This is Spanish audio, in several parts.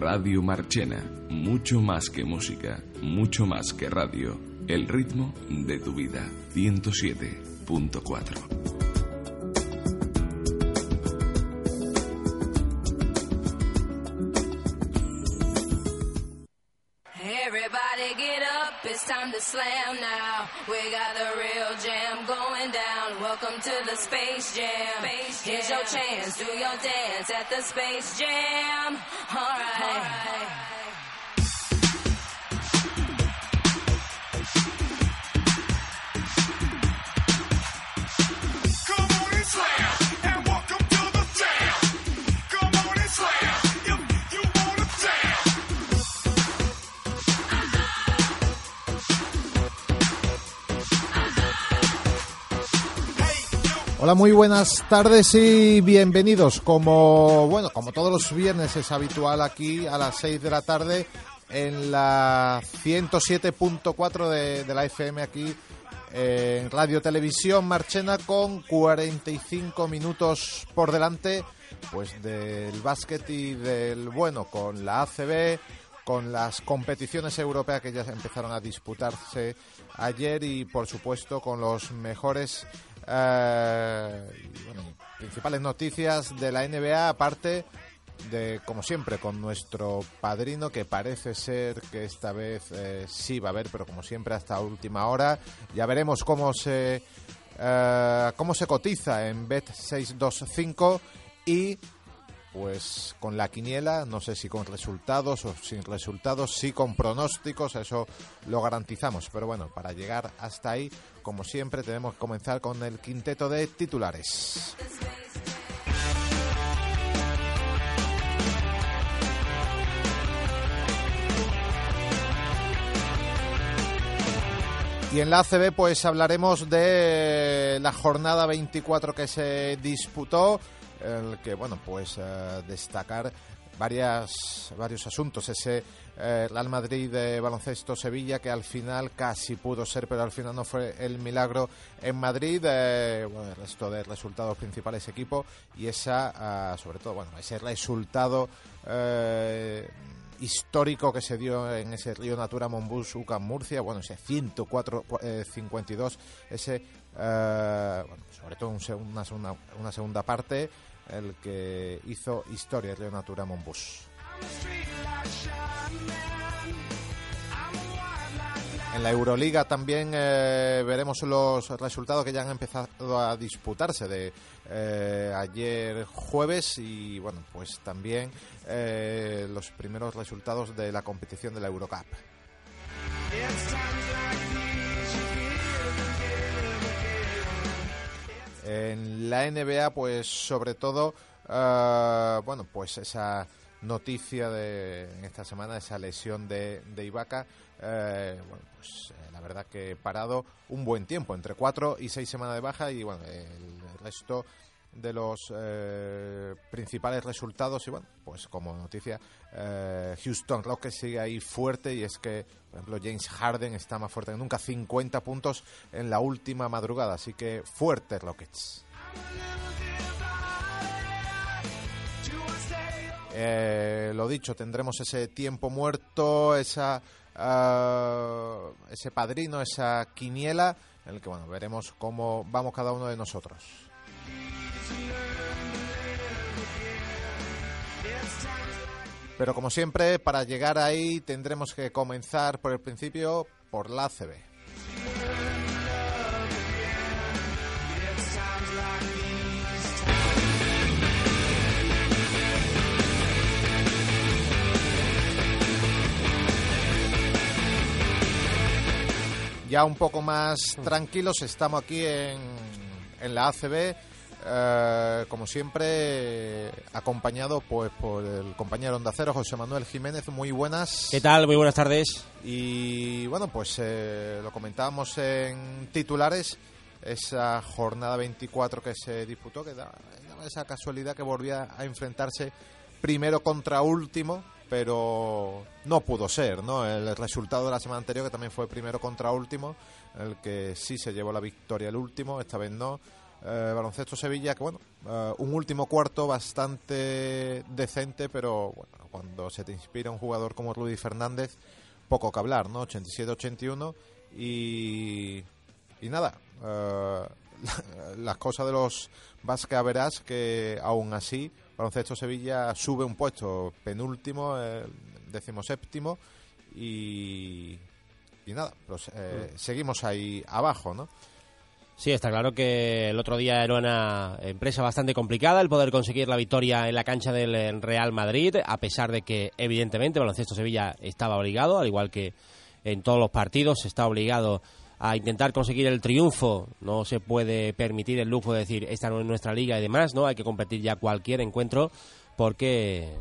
Radio Marchena, mucho más que música, mucho más que radio, el ritmo de tu vida, 107.4. Welcome to the Space Jam. Space jam. Here's your chance. Do your dance at the Space Jam. All right. All right. Muy buenas tardes y bienvenidos. Como bueno, como todos los viernes es habitual aquí a las 6 de la tarde en la 107.4 de, de la FM aquí en Radio Televisión Marchena con 45 minutos por delante pues del básquet y del bueno con la ACB con las competiciones europeas que ya empezaron a disputarse ayer y por supuesto con los mejores eh, principales noticias de la NBA, aparte de, como siempre, con nuestro padrino, que parece ser que esta vez eh, sí va a haber, pero como siempre hasta última hora. Ya veremos cómo se, eh, cómo se cotiza en Bet 625 y pues con la quiniela, no sé si con resultados o sin resultados, sí con pronósticos, eso lo garantizamos. Pero bueno, para llegar hasta ahí, como siempre, tenemos que comenzar con el quinteto de titulares. Y en la ACB pues hablaremos de la jornada 24 que se disputó el que, bueno, pues eh, destacar varias, varios asuntos. Ese eh, Real Madrid de baloncesto Sevilla que al final casi pudo ser, pero al final no fue el milagro en Madrid. Eh, bueno, el resto de resultados principales equipo y esa, ah, sobre todo, bueno, ese resultado histórico que se dio en ese Río Natura Monbus UCAM Murcia, bueno, ese 104-52, ese, bueno, sobre todo una, segunda, una segunda parte el que hizo historia de Natura Monbus. En la Euroliga también eh, veremos los resultados que ya han empezado a disputarse de eh, ayer jueves y bueno pues también eh, los primeros resultados de la competición de la Eurocup. En la NBA, pues sobre todo, uh, bueno, pues esa noticia de en esta semana, esa lesión de, de Ibaka, eh, bueno, pues eh, la verdad que parado un buen tiempo, entre cuatro y seis semanas de baja y bueno, el resto de los eh, principales resultados y bueno, pues como noticia, eh, Houston Rockets sigue ahí fuerte y es que, por ejemplo, James Harden está más fuerte que nunca, 50 puntos en la última madrugada, así que fuerte Rockets. Eh, lo dicho, tendremos ese tiempo muerto, esa, ese padrino, esa quiniela, en el que bueno, veremos cómo vamos cada uno de nosotros. Pero como siempre, para llegar ahí tendremos que comenzar por el principio, por la ACB. Ya un poco más tranquilos, estamos aquí en, en la ACB eh, como siempre, acompañado pues por el compañero Onda Cero, José Manuel Jiménez. Muy buenas. ¿Qué tal? Muy buenas tardes. Y bueno, pues eh, lo comentábamos en titulares, esa jornada 24 que se disputó, que da, esa casualidad que volvía a enfrentarse primero contra último, pero no pudo ser, ¿no? El resultado de la semana anterior, que también fue primero contra último, el que sí se llevó la victoria el último, esta vez no Eh, baloncesto Sevilla, que bueno, eh, un último cuarto bastante decente, pero bueno, cuando se te inspira un jugador como Rudy Fernández, poco que hablar, ¿no? 87-81 y, y nada, eh, las cosas de los Vasca verás que aún así Baloncesto Sevilla sube un puesto penúltimo, eh, decimoséptimo y, y nada, pues eh, seguimos ahí abajo, ¿no? Sí, está claro que el otro día era una empresa bastante complicada el poder conseguir la victoria en la cancha del Real Madrid, a pesar de que evidentemente Baloncesto Sevilla estaba obligado, al igual que en todos los partidos, está obligado a intentar conseguir el triunfo. No se puede permitir el lujo de decir esta no es nuestra liga y demás, ¿no? Hay que competir ya cualquier encuentro porque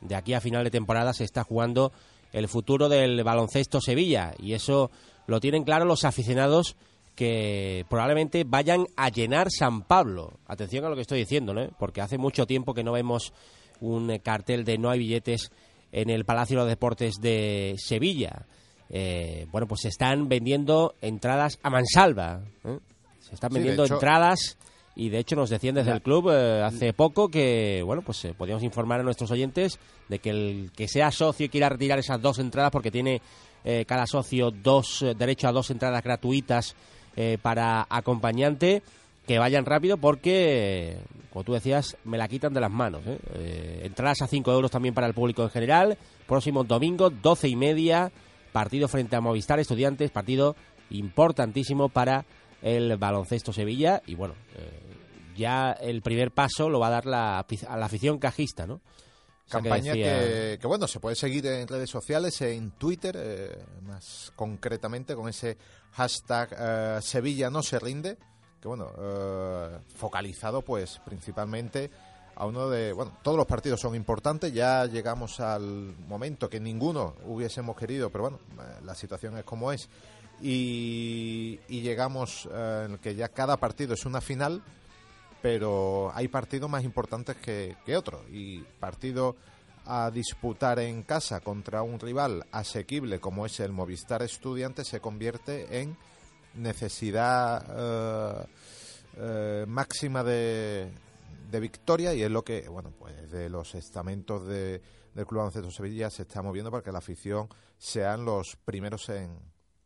de aquí a final de temporada se está jugando el futuro del baloncesto Sevilla y eso lo tienen claro los aficionados que probablemente vayan a llenar San Pablo. Atención a lo que estoy diciendo, ¿no? Porque hace mucho tiempo que no vemos un eh, cartel de no hay billetes en el Palacio de los Deportes de Sevilla. Eh, bueno, pues se están vendiendo entradas a mansalva. ¿eh? Se están Sí, vendiendo hecho- entradas y de hecho nos decían desde Ya. el club eh, hace poco que, bueno, pues eh, podíamos informar a nuestros oyentes de que el que sea socio y quiera retirar esas dos entradas porque tiene eh, cada socio dos eh, derecho a dos entradas gratuitas eh, para acompañante que vayan rápido porque, como tú decías, me la quitan de las manos. ¿eh? Eh, entradas a 5 euros también para el público en general. Próximo domingo, 12 y media, partido frente a Movistar Estudiantes, partido importantísimo para el baloncesto Sevilla. Y bueno, eh, ya el primer paso lo va a dar la, a la afición cajista, ¿no? Campaña decía- que, que, bueno, se puede seguir en redes sociales, en Twitter, eh, más concretamente con ese hashtag eh, Sevilla no se rinde, que bueno, eh, focalizado pues principalmente a uno de, bueno, todos los partidos son importantes, ya llegamos al momento que ninguno hubiésemos querido, pero bueno, eh, la situación es como es, y, y llegamos eh, en el que ya cada partido es una final, pero hay partidos más importantes que, otros y partido a disputar en casa contra un rival asequible como es el Movistar Estudiante se convierte en necesidad eh, eh, máxima de, de victoria y es lo que bueno pues de los estamentos de, del Club Baloncesto Sevilla se está moviendo para que la afición sean los primeros en,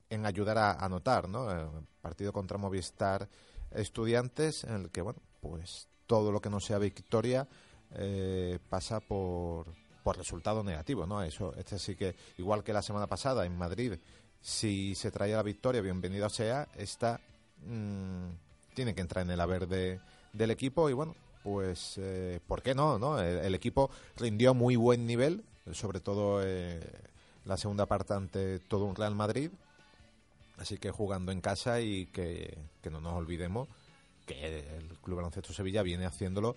en ayudar a anotar ¿no? El partido contra Movistar Estudiantes en el que bueno pues todo lo que no sea victoria eh, pasa por por resultado negativo, ¿no? Eso, este sí que, igual que la semana pasada en Madrid, si se traía la victoria, bienvenido sea, esta mm, tiene que entrar en el haber de, del equipo y bueno, pues, eh, ¿por qué no, no? El, equipo rindió muy buen nivel, sobre todo eh, la segunda parte ante todo un Real Madrid, así que jugando en casa y que, que no nos olvidemos que el Club Baloncesto Sevilla viene haciéndolo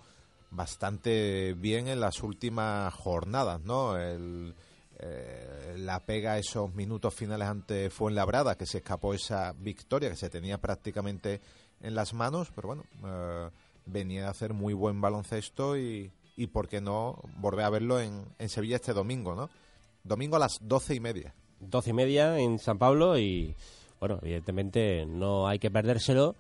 bastante bien en las últimas jornadas, ¿no? El, eh, la pega esos minutos finales ante Fuenlabrada, que se escapó esa victoria que se tenía prácticamente en las manos, pero bueno, eh, venía a hacer muy buen baloncesto y, y por qué no volver a verlo en, en Sevilla este domingo, ¿no? Domingo a las doce y media. doce y media en San Pablo y bueno, evidentemente no hay que perdérselo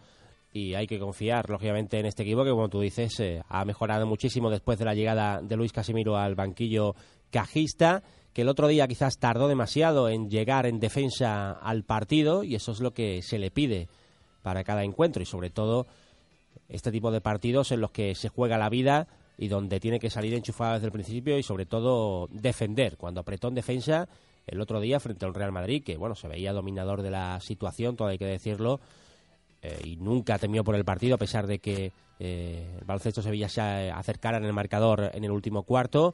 y hay que confiar lógicamente en este equipo que como tú dices eh, ha mejorado muchísimo después de la llegada de Luis Casimiro al banquillo cajista que el otro día quizás tardó demasiado en llegar en defensa al partido y eso es lo que se le pide para cada encuentro y sobre todo este tipo de partidos en los que se juega la vida y donde tiene que salir enchufado desde el principio y sobre todo defender. Cuando apretó en defensa el otro día frente al Real Madrid, que bueno, se veía dominador de la situación, todo hay que decirlo, eh, y nunca temió por el partido a pesar de que eh, el baloncesto Sevilla se acercara en el marcador en el último cuarto.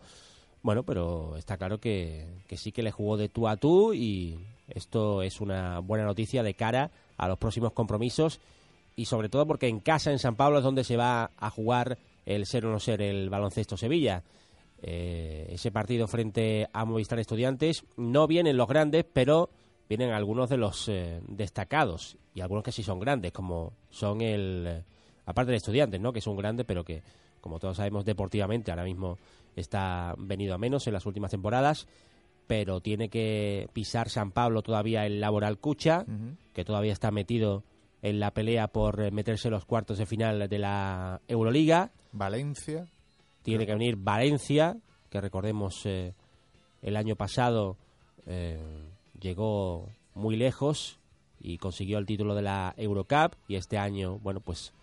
Bueno, pero está claro que, que sí que le jugó de tú a tú y esto es una buena noticia de cara a los próximos compromisos y sobre todo porque en casa, en San Pablo, es donde se va a jugar el ser o no ser el baloncesto Sevilla. Eh, ese partido frente a Movistar Estudiantes no vienen los grandes, pero vienen algunos de los eh, destacados y algunos que sí son grandes, como son el, eh, aparte de Estudiantes, ¿no? que es un grande, pero que, como todos sabemos, deportivamente ahora mismo está venido a menos en las últimas temporadas, pero tiene que pisar San Pablo todavía el Laboral Cucha, que todavía está metido en la pelea por eh, meterse en los cuartos de final de la Euroliga. Valencia. Tiene que venir Valencia, que recordemos eh, el año pasado eh, llegó muy lejos y consiguió el título de la Eurocup y este año, bueno, pues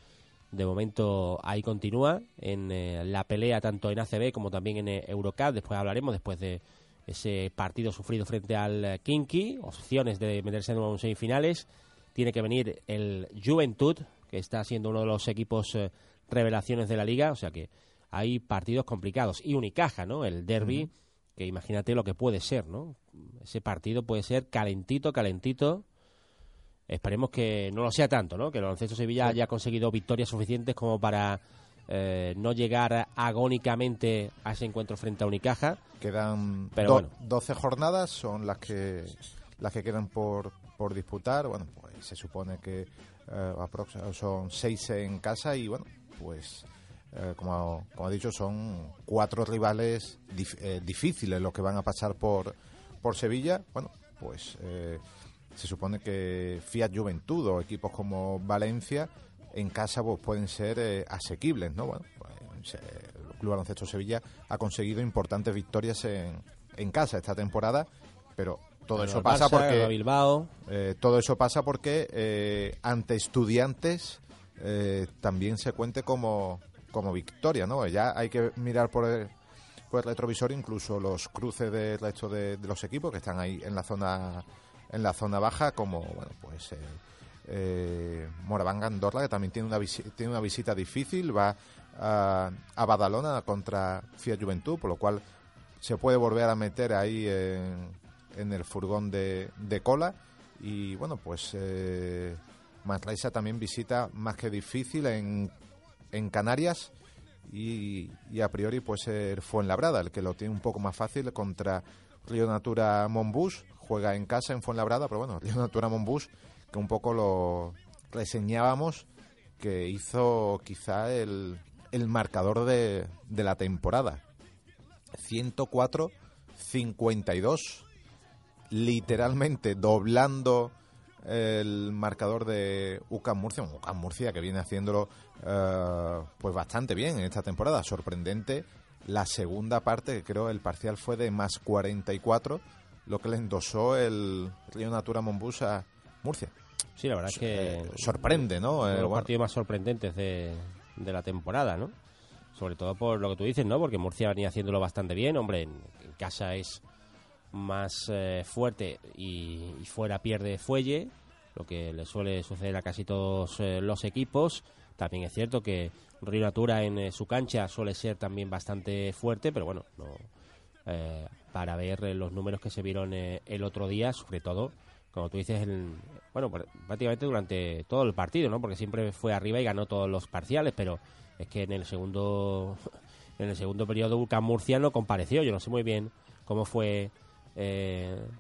de momento ahí continúa en eh, la pelea tanto en ACB como también en eh, Eurocup. Después hablaremos, después de ese partido sufrido frente al eh, Kinky, opciones de meterse en unos semifinales. Tiene que venir el Juventud, que está siendo uno de los equipos revelaciones de la liga, o sea que hay partidos complicados. Y Unicaja, ¿no? El derby, que imagínate lo que puede ser, ¿no? Ese partido puede ser calentito, calentito. Esperemos que no lo sea tanto, ¿no? Que el baloncesto Sevilla haya conseguido victorias suficientes como para eh, no llegar agónicamente a ese encuentro frente a Unicaja. Quedan Pero do- bueno. 12 jornadas, son las que las que quedan por, por disputar. Bueno, pues se supone que eh, son 6 en casa y bueno, pues eh, como, como he dicho, son cuatro rivales dif- eh, difíciles los que van a pasar por, por Sevilla. Bueno, pues eh, se supone que Fiat Juventud o equipos como Valencia en casa pues, pueden ser eh, asequibles, ¿no? Bueno, pues, se- el Club Baloncesto Sevilla ha conseguido importantes victorias en, en casa esta temporada, pero todo eso pasa Barça, porque Bilbao. eh, todo eso pasa porque eh, ante estudiantes eh, también se cuente como, como victoria, ¿no? Ya hay que mirar por el, por el retrovisor incluso los cruces del resto de, los equipos que están ahí en la zona en la zona baja, como bueno pues eh, eh, Moraván Andorra que también tiene una tiene una visita difícil, va a, Badalona contra Fiat Juventud, por lo cual se puede volver a meter ahí en, el furgón de, de cola. Y bueno, pues eh, Manresa también visita más que difícil en, en Canarias. Y, y a priori, pues el Fuenlabrada, el que lo tiene un poco más fácil contra Río Natura Monbus. Juega en casa en Fuenlabrada, pero bueno, Río Natura Monbus, que un poco lo reseñábamos, que hizo quizá el, el marcador de, de la temporada. 104-52, literalmente doblando el marcador de UCAM Murcia, UCAM Murcia que viene haciéndolo eh, pues bastante bien en esta temporada, sorprendente. La segunda parte, que creo el parcial fue de más 44, lo que le endosó el Río Natura Monbus a Murcia. Sí, la verdad es que Eh, sorprende, ¿no? uno Eh, de los bueno, partidos más sorprendentes de, de la temporada, ¿no? Sobre todo por lo que tú dices, ¿no? Porque Murcia venía haciéndolo bastante bien. Hombre, en, en casa es más eh, fuerte y, y fuera pierde fuelle, lo que le suele suceder a casi todos eh, los equipos. También es cierto que Río Natura en eh, su cancha suele ser también bastante fuerte, pero bueno, no, eh, para ver eh, los números que se vieron eh, el otro día, sobre todo, como tú dices, el- bueno, pr- prácticamente durante todo el partido, ¿no? Porque siempre fue arriba y ganó todos los parciales, pero es que en el segundo en el segundo periodo Vulcan Murcia no compareció. Yo no sé muy bien cómo fue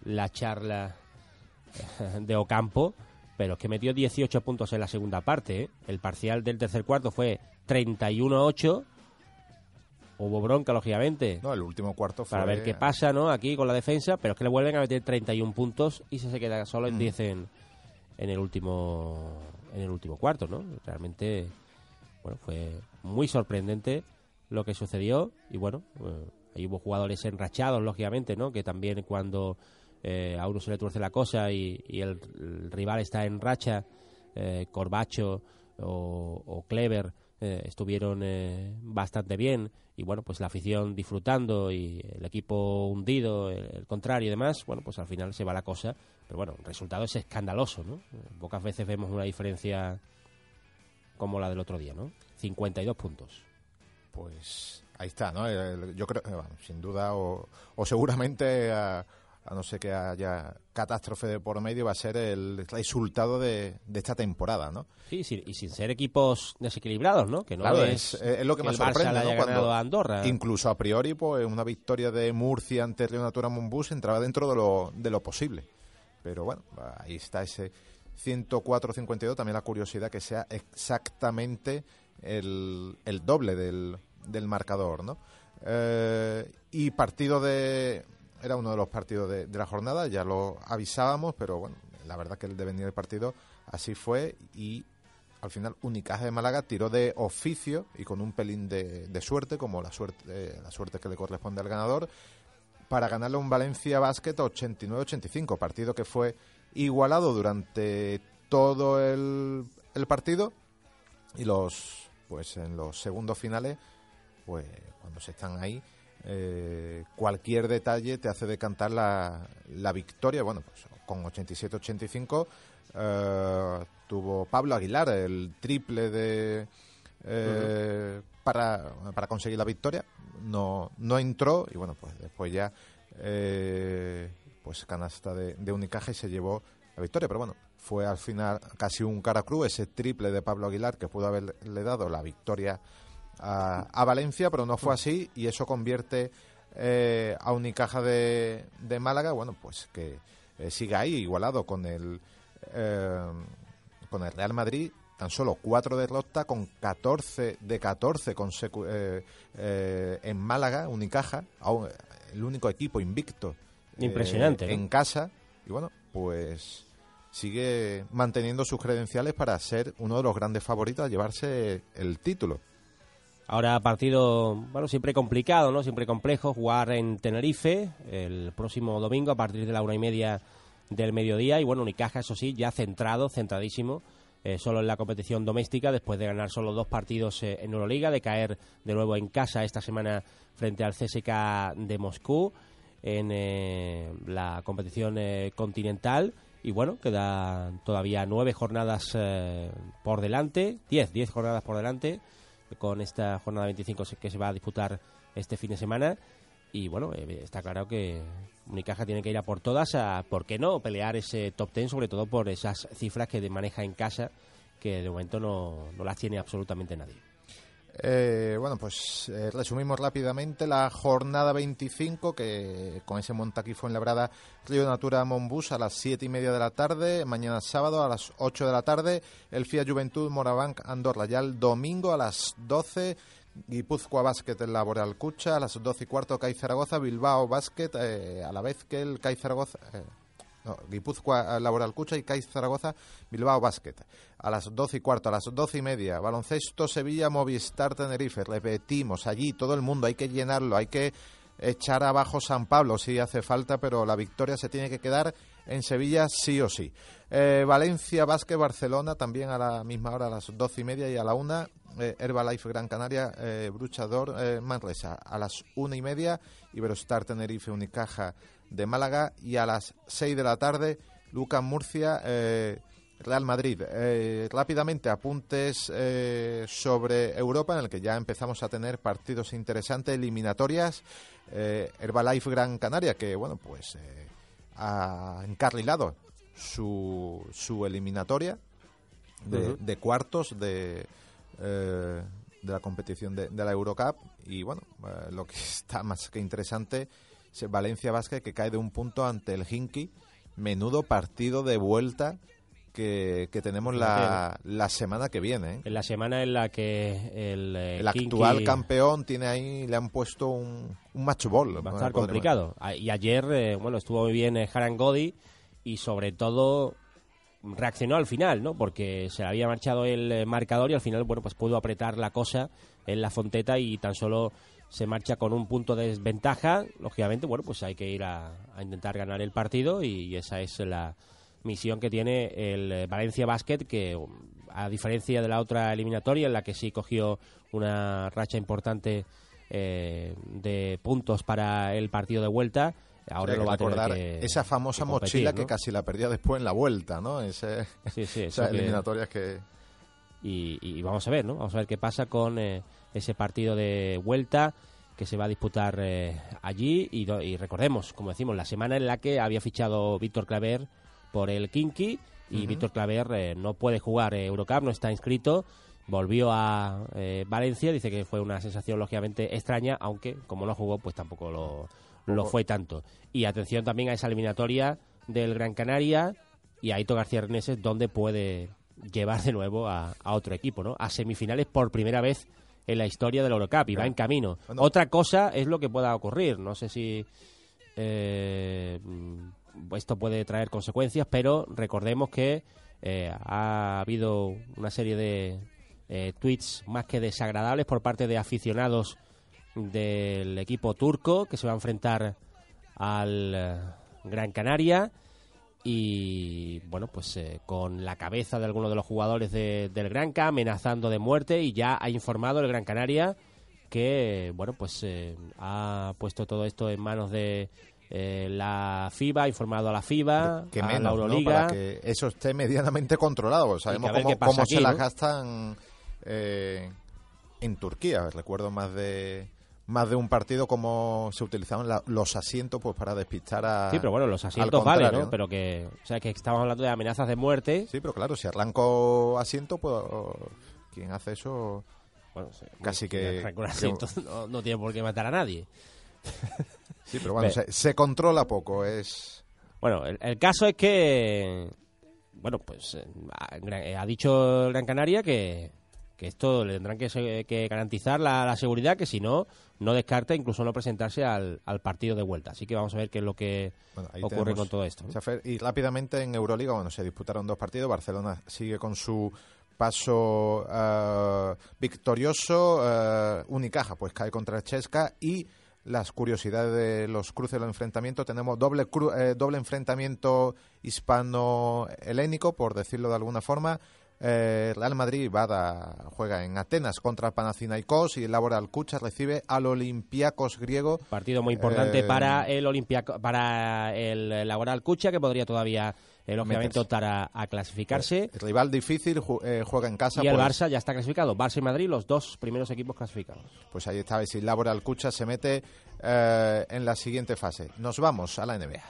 la charla de Ocampo, pero es que metió 18 puntos en la segunda parte. ¿eh? El parcial del tercer cuarto fue 31-8. Hubo bronca, lógicamente, no, el último cuarto fue... para ver qué pasa ¿no? aquí con la defensa, pero es que le vuelven a meter 31 puntos y se, se queda solo en 10 en, en el último en el último cuarto, ¿no? Realmente, bueno, fue muy sorprendente lo que sucedió y bueno, eh, ahí hubo jugadores enrachados, lógicamente, ¿no? Que también cuando eh, a uno se le tuerce la cosa y, y el, rival está en racha, eh, Corbacho o, Clever eh, estuvieron eh, bastante bien y bueno, pues la afición disfrutando y el equipo hundido, el, contrario y demás, bueno, pues al final se va la cosa, pero bueno, el resultado es escandaloso, ¿no? Pocas veces vemos una diferencia como la del otro día, ¿no? 52 puntos. Pues ahí está, ¿no? Yo creo, bueno, sin duda, o, seguramente, a, a no ser que haya catástrofe de por medio, va a ser el resultado de, de esta temporada, ¿no? Sí, sí, y sin ser equipos desequilibrados, ¿no? Que no Claro, es, es, es lo que, que más sorprende, ¿no? a Andorra. Incluso a priori, pues una victoria de Murcia ante Río Natura Monbus entraba dentro de lo, de lo posible. Pero bueno, ahí está ese 104-52. También la curiosidad que sea exactamente el, el doble del, del marcador, ¿no? Eh, y partido de. Era uno de los partidos de, la jornada, ya lo avisábamos, pero bueno, la verdad que el devenir del partido así fue y al final Unicaja de Málaga tiró de oficio y con un pelín de, suerte, como la suerte, eh, la suerte que le corresponde al ganador, para ganarle un Valencia Basket 89-85, partido que fue igualado durante todo el, el partido. Y los pues en los segundos finales pues cuando se están ahí eh, cualquier detalle te hace decantar la, la victoria. Bueno pues con 87-85 eh, tuvo Pablo Aguilar el triple de eh, para, para conseguir la victoria. No no entró y bueno pues después ya pues canasta de, de y se llevó la victoria. Pero bueno fue al final casi un cara cruz ese triple de Pablo Aguilar que pudo haberle dado la victoria a, a Valencia, pero no fue así y eso convierte eh, a Unicaja de, de Málaga, bueno, pues que eh, siga ahí igualado con el eh, con el Real Madrid, tan solo cuatro derrotas con 14 de 14 consecu eh, eh, en Málaga, Unicaja, aún, el único equipo invicto Impresionante, ¿no? en casa y bueno, pues sigue manteniendo sus credenciales para ser uno de los grandes favoritos a llevarse el título. Ahora partido, bueno, siempre complicado, ¿no? Siempre complejo, jugar en Tenerife el próximo domingo a partir de la una y media del mediodía. Y bueno, Unicaja, eso sí, ya centrado, centradísimo, eh, solo en la competición doméstica después de ganar solo dos partidos eh, en Euroliga, de caer de nuevo en casa esta semana frente al CSK de Moscú en eh, la competición eh, continental. Y bueno, quedan todavía nueve jornadas por delante, diez, diez jornadas por delante con esta jornada 25 se- que se va a disputar este fin de semana. Y bueno, eh, está claro que Unicaja tiene que ir a por todas, a, ¿por qué no? Pelear ese top 10, sobre todo por esas cifras que maneja en casa, que de momento no, no las tiene absolutamente nadie. Eh, bueno, pues eh, resumimos rápidamente la jornada 25 que con ese Montaquí Fuenlabrada Río Natura Monbus a las 7 y media de la tarde, mañana sábado a las 8 de la tarde, el FIA Juventud Morabanc Andorra, ya el domingo a las 12 Guipúzcoa Basket en Laboral Cucha, a las 12 y cuarto CAI Zaragoza, Bilbao Basket, eh, a la vez que el CAI Zaragoza... eh, Guipúzcoa Laboral Cucha y CAI Zaragoza Bilbao Basket. A las 12 y cuarto, a las 12 y media, baloncesto Sevilla Movistar Tenerife. Repetimos, allí todo el mundo, hay que llenarlo, hay que echar abajo San Pablo si hace falta, pero la victoria se tiene que quedar en Sevilla sí o sí. Eh, Valencia Basket Barcelona también a la misma hora, a las 12 y media y a la una. Eh, Herbalife Gran Canaria, eh, Bruchador eh, Manresa a las una y media. Iberostar Tenerife Unicaja de Málaga y a las 6 de la tarde Lucas Murcia eh, Real Madrid. Eh, rápidamente apuntes eh, sobre Europa en el que ya empezamos a tener partidos interesantes, eliminatorias. Herbalife Gran Canaria que bueno pues ha encarrilado su, su eliminatoria de, de cuartos de, de la competición de, de la Eurocup y bueno, eh, lo que está más que interesante es Valencia Basket que cae de un punto ante el Hinky. Menudo partido de vuelta que, que tenemos la, la semana que viene. ¿eh? En la semana en la que el, eh, El Kinky actual campeón tiene ahí, le han puesto un, un match ball. va a estar complicado. A- Y ayer, eh, bueno, estuvo muy bien eh, Haran Godi y sobre todo reaccionó al final, ¿no? Porque se le había marchado el marcador y al final, bueno, pues pudo apretar la cosa en la fonteta y tan solo se marcha con un punto de desventaja. Lógicamente, bueno, pues hay que ir a, a intentar ganar el partido y esa es la misión que tiene el eh, Valencia Basket que a diferencia de la otra eliminatoria en la que sí cogió una racha importante eh, de puntos para el partido de vuelta ahora Hay lo va a tener recordar que esa famosa que competir, mochila ¿no? que casi la perdió después en la vuelta, ¿no? Ese, Sí, sí, eso esas que- eliminatorias que... y, y vamos a ver, ¿no? Vamos a ver qué pasa con eh, ese partido de vuelta que se va a disputar eh, allí y, recordemos, como decimos, la semana en la que había fichado Víctor Claver por el Kinky y. Víctor Claver eh, no puede jugar eh, Eurocup, no está inscrito, volvió a eh, Valencia, dice que fue una sensación lógicamente extraña, aunque como no jugó, pues tampoco lo, lo fue tanto. Y atención también a esa eliminatoria del Gran Canaria y a Ito García Reneses, donde puede llevar de nuevo a, a otro equipo, ¿no? A semifinales por primera vez en la historia del Eurocup y va en camino. Bueno. Otra cosa es lo que pueda ocurrir. No sé si eh, esto puede traer consecuencias, pero recordemos que eh, ha habido una serie de eh, tweets más que desagradables por parte de aficionados del equipo turco que se va a enfrentar al eh, Gran Canaria y bueno pues eh, con la cabeza de algunos de los jugadores de- del Granca amenazando de muerte y ya ha informado el Gran Canaria que bueno pues eh, ha puesto todo esto en manos de eh, la FIBA, ha informado a la FIBA, que a menos, la ¿no? Euroliga. Para que eso esté medianamente controlado. Sabemos cómo, aquí, se las ¿no? gastan eh, en Turquía. Recuerdo más de más de un partido cómo se utilizaban la- los asientos pues para despistar a Sí, pero bueno, los asientos contrario, ¿no? Pero que, o sea, que estamos hablando de amenazas de muerte. Sí, pero claro, si arranco asiento, pues quien hace eso Bueno, sí, Casi si que- que- asiento no, no tiene por qué matar a nadie. Sí, pero bueno, se, se controla poco, es Bueno, el, el caso es que, bueno, pues eh, ha dicho Gran Canaria que, que esto le tendrán que, que garantizar la, la seguridad, que si no, no descarta incluso no presentarse al, al partido de vuelta. Así que vamos a ver qué es lo que Bueno, ocurre con todo esto. Y rápidamente en Euroliga, bueno, se disputaron dos partidos. Barcelona sigue con su paso eh, victorioso. eh, Unicaja, pues cae contra Chesca. Y las curiosidades de los cruces de los enfrentamientos. Tenemos doble, cru- eh, doble enfrentamiento hispano-helénico, por decirlo de alguna forma. Eh, Real Madrid va a- juega en Atenas contra el Panathinaikos y el Laboral Kucha recibe al Olympiacos griego. Partido muy importante Eh, para el Olimpiaco, para el Laboral Cucha, que podría todavía, eh, lógicamente, optar a, a clasificarse. El rival difícil ju- eh, juega en casa. y el pues- Barça ya está clasificado. Barça y Madrid, los dos primeros equipos clasificados. Pues ahí está, si Laboral Cucha se mete eh, en la siguiente fase. Nos vamos a la NBA.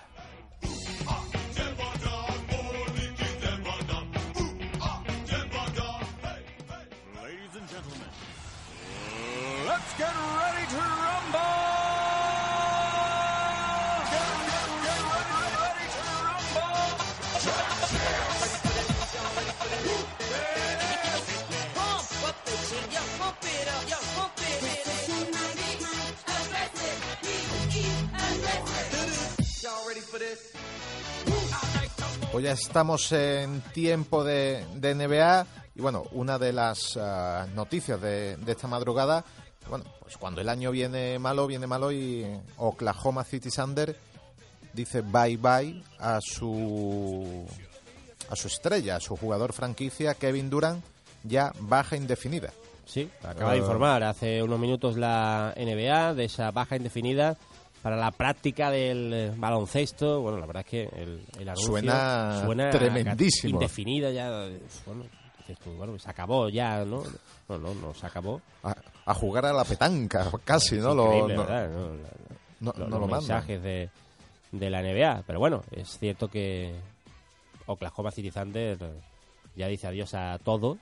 Ya estamos en tiempo de, de NBA y bueno, una de las ah, noticias de, de esta madrugada, bueno, pues cuando el año viene malo, viene malo y Oklahoma City Thunder dice bye bye a su a su estrella, a su jugador franquicia Kevin Durant, ya baja indefinida. Sí, acaba de informar hace unos minutos la NBA de esa baja indefinida para la práctica del eh, baloncesto. Bueno, la verdad es que el, el anuncio Suena suena tremendísimo. Indefinida ya. Bueno, bueno, se acabó ya, ¿no? No, no, no se acabó. A, a jugar a la petanca, casi, ¿no? Lo- increíble, no- ¿verdad? No, la- no- los, no los lo mandan. mensajes de, de la NBA. Pero bueno, es cierto que Oklahoma City Thunder ya dice adiós a todo,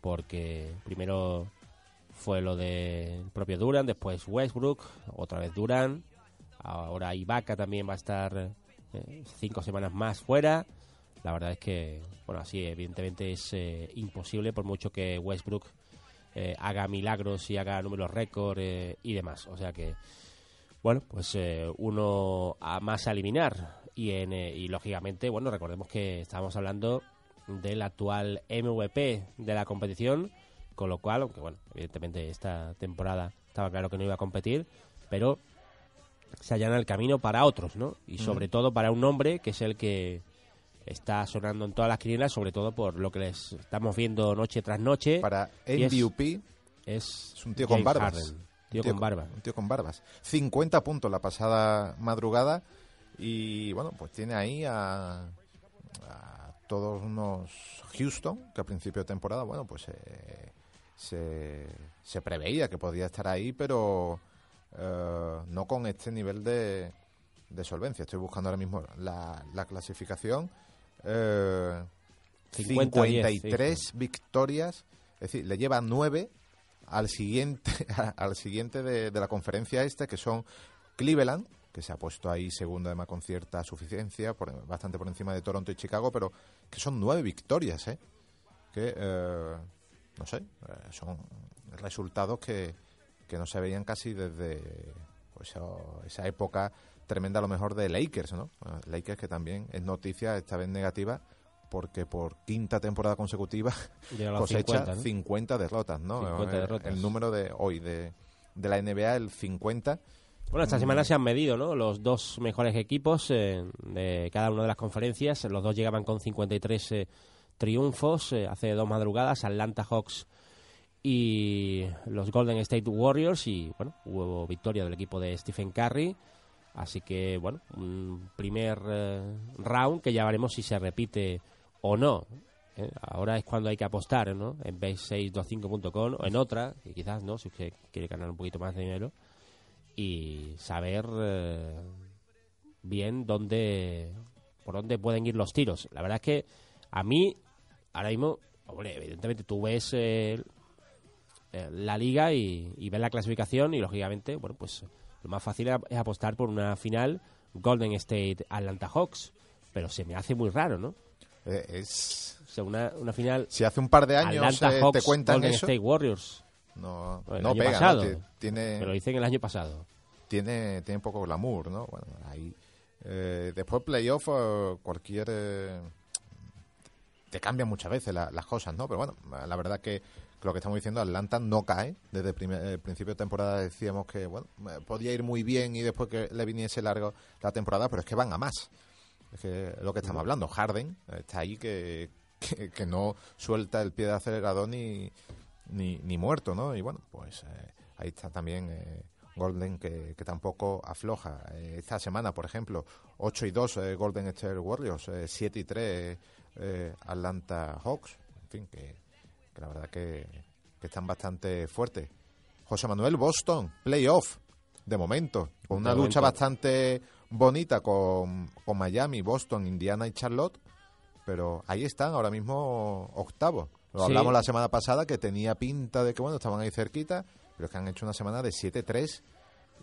porque primero fue lo del propio Duran, después Westbrook, otra vez Duran, ahora Ibaka también va a estar eh, cinco semanas más fuera. La verdad es que, bueno, así evidentemente es eh, imposible por mucho que Westbrook eh, haga milagros y haga números récord eh, y demás. O sea que, bueno, pues eh, uno a más a eliminar. Y, en, y lógicamente, bueno, recordemos que estábamos hablando del actual MVP de la competición, con lo cual, aunque bueno, evidentemente esta temporada estaba claro que no iba a competir, pero se allana el camino para otros, ¿no? Y sobre todo para un hombre que es el que está sonando en todas las quinielas, sobre todo por lo que les estamos viendo noche tras noche. Para y es- MVP es, es un tío con barbas. Harden, Un tío con barba. Un tío con barbas. 50 puntos la pasada madrugada y bueno, pues tiene ahí a, a todos unos Houston que a principio de temporada, bueno, pues eh, se, se preveía que podía estar ahí, pero eh, no con este nivel de, de solvencia. Estoy buscando ahora mismo la, la clasificación. Eh, 50 a 10, 53 victorias, es decir, le lleva 9 al siguiente al siguiente de, de la conferencia este, que son Cleveland, que se ha puesto ahí segundo además con cierta suficiencia, por, bastante por encima de Toronto y Chicago, pero que son nueve victorias, ¿eh? Que, eh, no sé, eh, son resultados que, que no se veían casi desde pues, esa- época tremenda a lo mejor de Lakers, ¿no? Lakers que también es noticia, esta vez negativa, porque por quinta temporada consecutiva cosecha 50, ¿no? 50 derrotas, ¿no? 50 Eh. El número de hoy de, de la NBA, el 50. Bueno, esta semana se han medido, ¿no? Los dos mejores equipos eh, de cada una de las conferencias. Los dos llegaban con 53 eh, triunfos eh, hace dos madrugadas. Atlanta Hawks y los Golden State Warriors. Y, bueno, hubo victoria del equipo de Stephen Curry. Así que, bueno, un primer eh, round que ya veremos si se repite o no. ¿eh? Ahora es cuando hay que apostar, ¿no? En base625.com o en otra, que quizás, ¿no? Si usted quiere ganar un poquito más de dinero y saber eh, bien dónde por dónde pueden ir los tiros. La verdad es que a mí ahora mismo, hombre, evidentemente tú ves la liga y, y ves la clasificación y lógicamente, bueno, pues lo más fácil es apostar por una final Golden State Atlanta Hawks, pero se me hace muy raro, ¿no? Eh, es, O sea, una, una final si hace un par de años Atlanta eh, Hawks te cuentan Golden eso, State Warriors, no, el no pega, ¿no? pasado. Ti- Tiene, lo dicen el año pasado. tiene, tiene poco glamour, ¿no? Bueno, ahí. eh, después playoff, eh, cualquier. eh, te cambian muchas veces la- las cosas, ¿no? Pero bueno, la verdad que lo que estamos diciendo, Atlanta no cae. Desde el, primer- el principio de temporada decíamos que, bueno, eh, podía ir muy bien y después que le viniese largo la temporada, pero es que van a más. Es que lo que estamos hablando. Harden eh, está ahí que, que, que no suelta el pie de acelerador ni, ni, ni muerto, ¿no? Y bueno, pues eh, ahí está también eh, Golden que, que tampoco afloja. Eh, esta semana, por ejemplo, 8 y 2 eh, Golden State Warriors, eh, 7 y 3 eh, Atlanta Hawks. En fin, que, que la verdad que, que están bastante fuertes. José Manuel Boston, playoff, de momento, con una lucha bastante bonita con, con Miami, Boston, Indiana y Charlotte, pero ahí están ahora mismo octavos. Lo Sí. hablamos la semana pasada que tenía pinta de que bueno estaban ahí cerquita, pero es que han hecho una semana de 7-3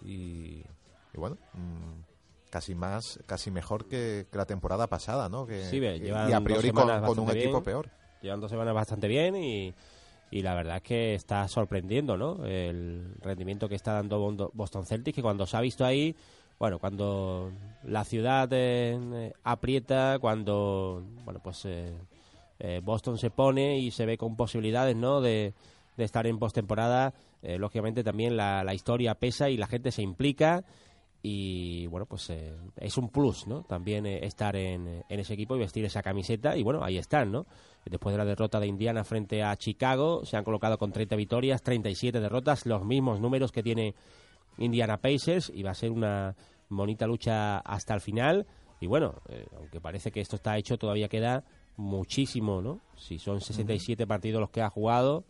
y, y bueno, mm, casi más, casi mejor que, que la temporada pasada, ¿no? Que, Sí, y a priori con, un equipo peor. Llevan dos semanas bastante bien y, y la verdad es que está sorprendiendo, ¿no? El rendimiento que está dando Boston Celtics, que cuando se ha visto ahí, bueno, cuando la ciudad eh, aprieta, cuando, bueno, pues eh, eh, Boston se pone y se ve con posibilidades, ¿no? De, de estar en postemporada, eh, lógicamente también la, la historia pesa y la gente se implica y bueno pues eh, es un plus no también eh, estar en, en ese equipo y vestir esa camiseta y bueno ahí están no después de la derrota de Indiana frente a Chicago se han colocado con 30 victorias 37 derrotas los mismos números que tiene Indiana Pacers y va a ser una bonita lucha hasta el final. Y bueno eh, aunque parece que esto está hecho todavía queda muchísimo no si son 67 partidos los que ha jugado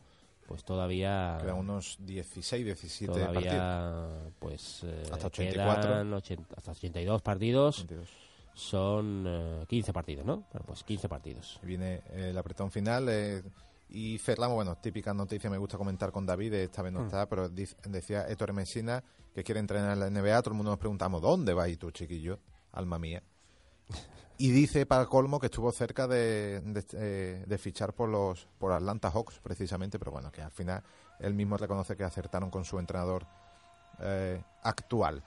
pues todavía Quedan unos 16, 17 partidos. todavía pues eh, Hasta 84. quedan 80 hasta 82 partidos 22. son eh, 15 partidos no bueno, pues 15 partidos Y Viene eh, el apretón final eh, y cerramos, bueno, típica noticia, me gusta comentar con David, esta vez no está, pero decía Héctor Messina que quiere entrenar en la NBA, todo el mundo nos preguntamos, ¿dónde vas y tú, chiquillo? Alma mía. Y dice para colmo que estuvo cerca de, de, eh, de fichar por los por Atlanta Hawks, precisamente, pero bueno, que al final él mismo reconoce que acertaron con su entrenador eh, actual.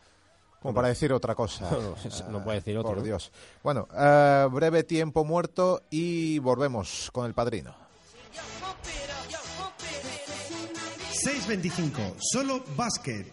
Como para decir otra cosa. No, no puede decir otro, Por ¿no? Dios. Bueno, eh, breve tiempo muerto y volvemos con el padrino. 625, solo básquet.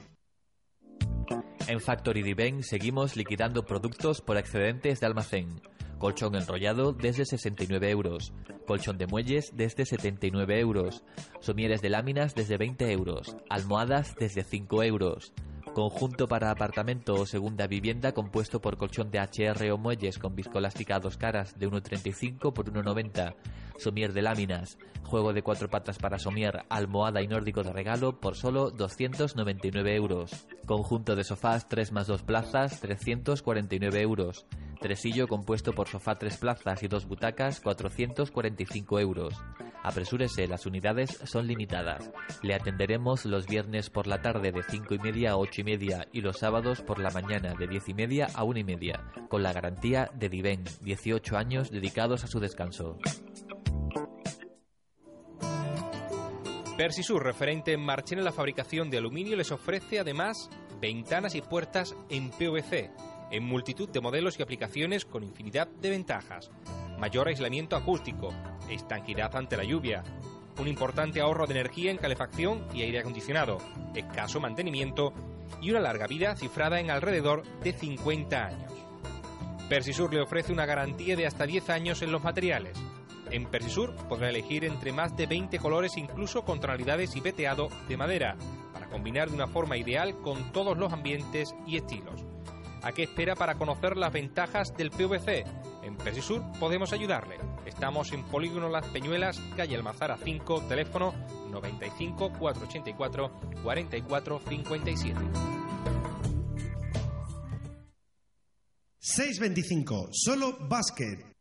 En Factory Diven seguimos liquidando productos por excedentes de almacén. Colchón enrollado desde 69 euros. Colchón de muelles desde 79 euros. Somieres de láminas desde 20 euros. Almohadas desde 5 euros. Conjunto para apartamento o segunda vivienda compuesto por colchón de HR o muelles con viscoelástica a dos caras de 1,35 por 1,90. Somier de láminas. Juego de cuatro patas para somier, almohada y nórdico de regalo por solo 299 euros. Conjunto de sofás 3 más 2 plazas, 349 euros. Tresillo compuesto por sofá 3 plazas y 2 butacas, 445 euros. Apresúrese, las unidades son limitadas. Le atenderemos los viernes por la tarde de 5 y media a 8 y media y los sábados por la mañana de 10 y media a 1 y media, con la garantía de Diven, 18 años dedicados a su descanso. Persisur, referente en Marchen en la fabricación de aluminio, les ofrece además ventanas y puertas en PVC. en multitud de modelos y aplicaciones con infinidad de ventajas. Mayor aislamiento acústico, estanquidad ante la lluvia, un importante ahorro de energía en calefacción y aire acondicionado, escaso mantenimiento y una larga vida cifrada en alrededor de 50 años. Persisur le ofrece una garantía de hasta 10 años en los materiales. En Persisur podrá elegir entre más de 20 colores incluso con tonalidades y veteado de madera, para combinar de una forma ideal con todos los ambientes y estilos. ¿A qué espera para conocer las ventajas del PVC? En Persisur podemos ayudarle. Estamos en Polígono Las Peñuelas, calle Almazara 5, teléfono 95 484 44 57. 625, solo básquet.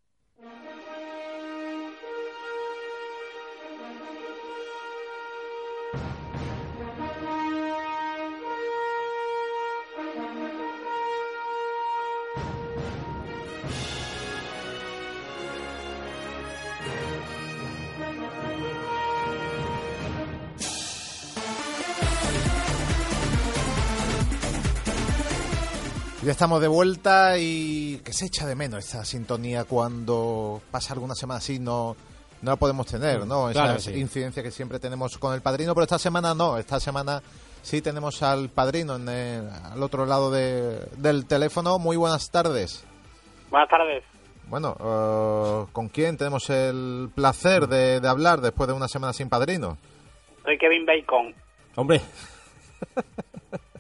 Estamos de vuelta y que se echa de menos esta sintonía cuando pasa alguna semana así no no la podemos tener, ¿no? Esa Claro sí. incidencia que siempre tenemos con el padrino, pero esta semana no, esta semana sí tenemos al padrino en el- al otro lado de- del teléfono. Muy buenas tardes. Buenas tardes. Bueno, eh, ¿con quién tenemos el placer de, de hablar después de una semana sin padrino? Soy Kevin Bacon. Hombre,